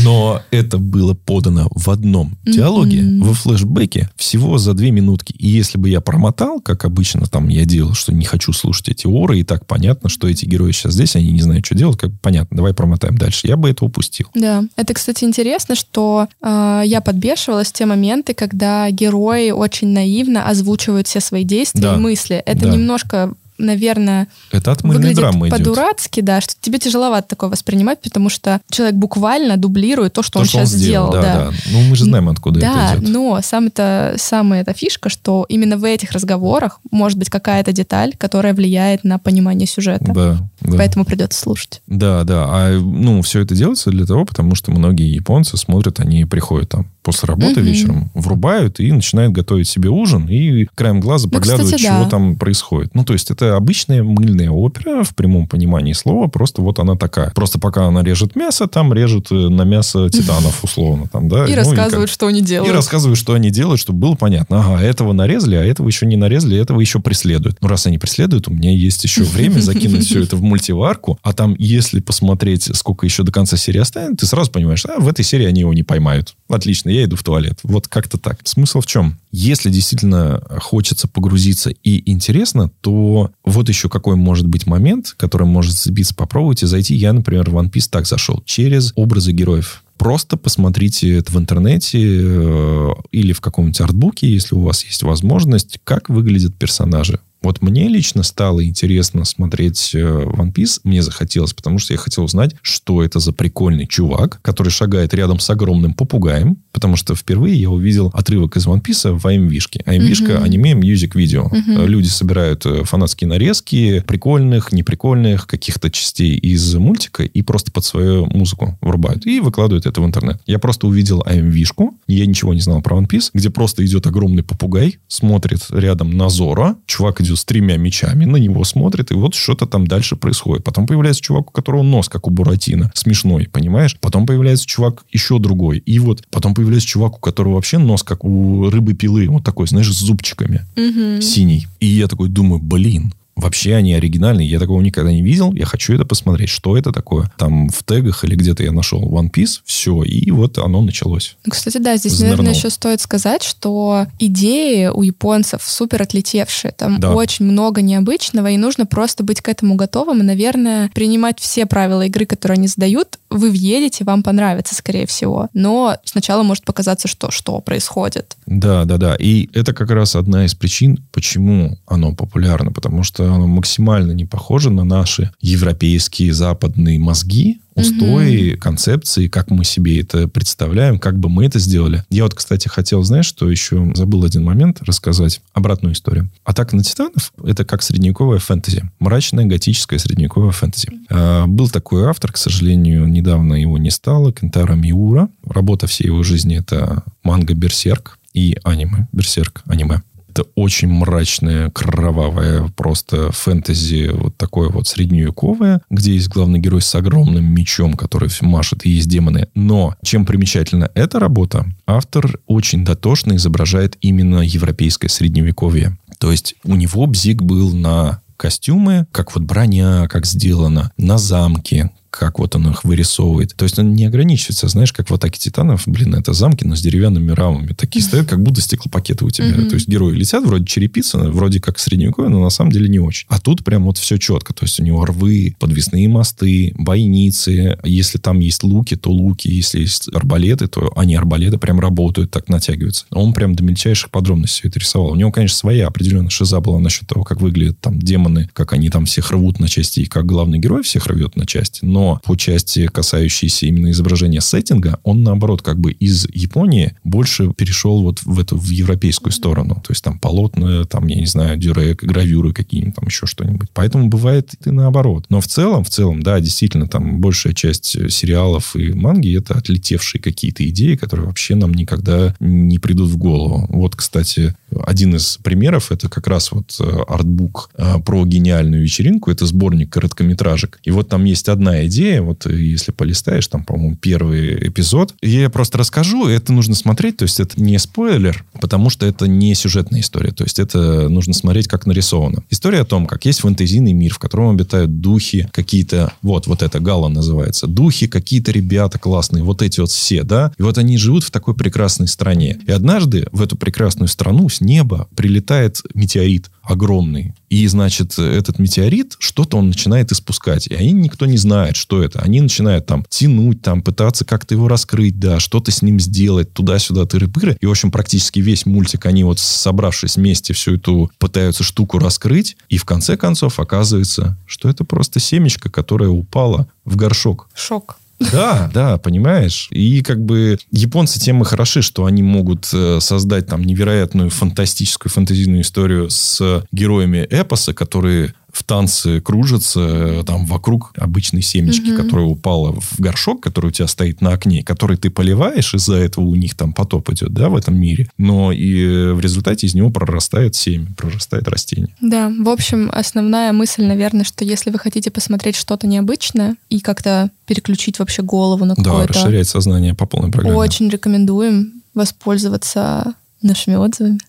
Но это было подано в одном диалоге, Мгм. во флешбеке, всего за две минутки. И если бы я промотал, как обычно там я делал, что не хочу слушать эти оры, и так понятно, что эти герои сейчас здесь, они не знают, что делать, как понятно, давай промотаем дальше. Я бы это упустил. Да, это, кстати, интересно, что э, я подбешивалась в те моменты, когда герои очень наивно озвучивают все свои действия Да. и мысли. Это Да. немножко, наверное, Это от мыльной драмы по-дурацки, да, что тебе тяжеловато такое воспринимать, потому что человек буквально дублирует то, что То, он что сейчас сделал. да, да. да. Ну, мы же знаем, откуда Да, это идет. но сам это, самая эта фишка, что именно в этих разговорах может быть какая-то деталь, которая влияет на понимание сюжета. Да, да. Поэтому придется слушать. Да, да. А ну, все это делается для того, потому что многие японцы смотрят, они приходят там после работы Мгм. вечером, врубают и начинают готовить себе ужин, и краем глаза Ну, поглядывают, кстати, чего да. там происходит. Ну, то есть это обычная мыльная опера в прямом понимании слова, просто вот она такая. Просто пока она режет мясо, там режут э, на мясо титанов (laughs) условно. Там, да? И Ну, рассказывают, как- что они и делают. рассказывают, что они делают, чтобы было понятно. Ага, этого нарезали, а этого еще не нарезали, этого еще преследуют. Ну, раз они преследуют, у меня есть еще время закинуть все это в мультиварку, а там, если посмотреть, сколько еще до конца серии останется, ты сразу понимаешь, а, в этой серии они его не поймают. Отлично, я иду в туалет. Вот как-то так. Смысл в чем? Если действительно хочется погрузиться и интересно, то вот еще какой может быть момент, который может зацепиться, попробуйте зайти. Я, например, в One Piece так зашел. Через образы героев. Просто посмотрите это в интернете э, или в каком-нибудь артбуке, если у вас есть возможность, как выглядят персонажи. Вот мне лично стало интересно смотреть э, One Piece. Мне захотелось, потому что я хотел узнать, что это за прикольный чувак, который шагает рядом с огромным попугаем, потому что впервые я увидел отрывок из One Piece в AMV-шке. AMV-шка Мгм. аниме Music Video. Э, Люди собирают э, фанатские нарезки прикольных, неприкольных, каких-то частей из мультика и просто под свою музыку врубают. И выкладывают это в интернет. Я просто увидел AMV-шку, я ничего не знал про One Piece, где просто идет огромный попугай, смотрит рядом на Зора, чувак идет с тремя мечами, на него смотрит, и вот что-то там дальше происходит. Потом появляется чувак, у которого нос, как у Буратино, смешной, понимаешь? Потом появляется чувак еще другой. И вот потом появляется чувак, у которого вообще нос, как у рыбы-пилы, вот такой, знаешь, с зубчиками Мгм. синий. И я такой думаю, блин, вообще они оригинальные. Я такого никогда не видел. Я хочу это посмотреть. Что это такое? Там в тегах или где-то я нашел One Piece. Все. И вот оно началось. Ну, кстати, да, здесь, Занырнул. наверное, еще стоит сказать, что идеи у японцев супер отлетевшие. Там Да. очень много необычного, и нужно просто быть к этому готовым и, наверное, принимать все правила игры, которые они задают. Вы въедете, вам понравится, скорее всего. Но сначала может показаться, что что происходит. Да, да, да. И это как раз одна из причин, почему оно популярно. Потому что оно максимально не похоже на наши европейские западные мозги, устои, концепции, как мы себе это представляем, как бы мы это сделали. Я вот, кстати, хотел, знаешь, что еще забыл один момент рассказать, обратную историю. Атака на титанов — это как средневековая фэнтези. Мрачная, готическая средневековая фэнтези. А, был такой автор, к сожалению, недавно его не стало, Кентаро Миура. Работа всей его жизни — это манга «Берсерк» и аниме «Берсерк» аниме. Это очень мрачное, кровавое просто фэнтези, вот такое вот средневековое, где есть главный герой с огромным мечом, который машет, и есть демоны. Но чем примечательна эта работа, автор очень дотошно изображает именно европейское средневековье. То есть у него бзик был на костюмы, как вот броня, как сделано, на замки, как вот он их вырисовывает. То есть он не ограничивается, знаешь, как в «Атаке титанов», блин, это замки, но с деревянными рамами. Такие стоят, как будто стеклопакеты у тебя. То есть герои летят, вроде черепица, вроде как средневековье, но на самом деле не очень. А тут прям вот все четко. То есть у него рвы, подвесные мосты, бойницы. Если там есть луки, то луки. Если есть арбалеты, то они арбалеты прям работают, так натягиваются. Он прям до мельчайших подробностей все это рисовал. У него, конечно, своя определенная шиза была насчет того, как выглядят там демоны, как они там всех рвут на части, и как главный герой всех рвет на части. Но по части, касающейся именно изображения сеттинга, он, наоборот, как бы из Японии больше перешел вот в эту в европейскую сторону. То есть там полотна, там, я не знаю, дюрек, гравюры какие-нибудь, там еще что-нибудь. Поэтому бывает и наоборот. Но в целом, в целом, да, действительно, там большая часть сериалов и манги это отлетевшие какие-то идеи, которые вообще нам никогда не придут в голову. Вот, кстати, один из примеров это как раз вот э, артбук э, про гениальную вечеринку. Это сборник короткометражек. И вот там есть одна идея, вот э, если полистаешь, там, по-моему, первый эпизод. Я просто расскажу, это нужно смотреть, то есть это не спойлер, потому что это не сюжетная история. То есть это нужно смотреть, как нарисовано. История о том, как есть фэнтезийный мир, в котором обитают духи какие-то, вот, вот это Гала называется, духи, какие-то ребята классные, вот эти вот все, да, и вот они живут в такой прекрасной стране. И однажды в эту прекрасную страну с неба прилетает метеорит огромный. И, значит, этот метеорит, что-то он начинает испускать. И они никто не знает, что это. Они начинают там тянуть, там, пытаться как-то его раскрыть, да, что-то с ним сделать, туда-сюда, тыры-пыры. И, в общем, практически весь мультик, они вот, собравшись вместе, всю эту пытаются штуку раскрыть. И в конце концов оказывается, что это просто семечко, которое упало в горшок. Шок. Да, да, понимаешь? И как бы японцы тем и хороши, что они могут э, создать там невероятную фантастическую фантазийную историю с героями эпоса, которые в танце кружатся э, там вокруг обычной семечки, Мгм. которая упала в горшок, который у тебя стоит на окне, который ты поливаешь, из-за этого у них там потоп идет, да, в этом мире. Но и э, в результате из него прорастает семя, прорастает растение. Да, в общем, основная мысль, наверное, что если вы хотите посмотреть что-то необычное и как-то переключить вообще голову на Да, какое-то... расширяет сознание по полной программе. Очень рекомендуем воспользоваться нашими отзывами.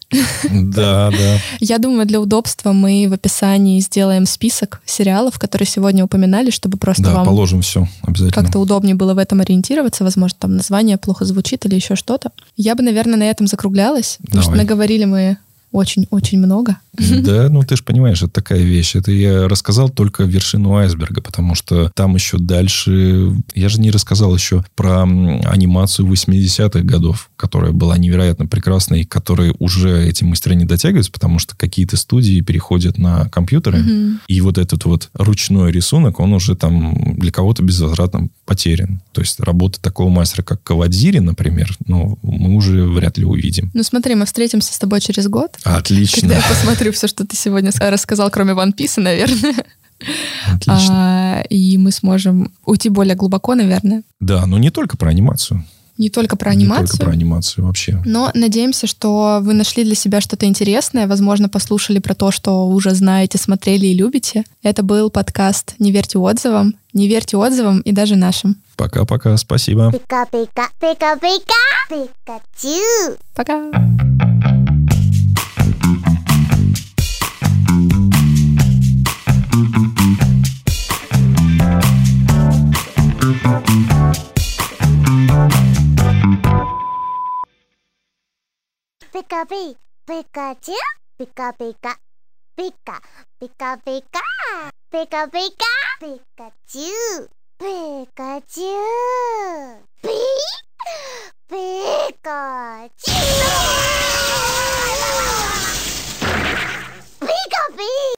Да, да. Я думаю, для удобства мы в описании сделаем список сериалов, которые сегодня упоминали, чтобы просто Да, вам положим все обязательно. как-то удобнее было в этом ориентироваться. Возможно, там название плохо звучит или еще что-то. Я бы, наверное, на этом закруглялась, потому что Давай. наговорили мы очень-очень много. Да, (laughs) ну ты же понимаешь, это такая вещь. Это я рассказал только вершину айсберга, потому что там еще дальше... Я же не рассказал еще про анимацию 80-х годов, которая была невероятно прекрасной, и которой уже эти мастера не дотягиваются, потому что какие-то студии переходят на компьютеры, Мгм. и вот этот вот ручной рисунок, он уже там для кого-то безвозвратно потерян. То есть работы такого мастера, как Кавадзири, например, ну, мы уже вряд ли увидим. Ну смотри, мы встретимся с тобой через год, Отлично. Когда я посмотрю все, что ты сегодня рассказал, кроме One Piece, наверное. Отлично. А, и мы сможем уйти более глубоко, наверное. Да, но не только про анимацию. Не только про анимацию. Не только про анимацию вообще. Но надеемся, что вы нашли для себя что-то интересное, возможно, послушали про то, что уже знаете, смотрели и любите. Это был подкаст «Не верьте отзывам». Не верьте отзывам и даже нашим. Пока-пока, спасибо. Пика-пика, пика-пика, пикачу. Пока. -пока, спасибо. Пока. Pika bee, Pikachu, Pika Pika, Pika, Pika Pika, Pika Pika, Pikachu, Pikachu, Bee, Pikachu, Pika Bee.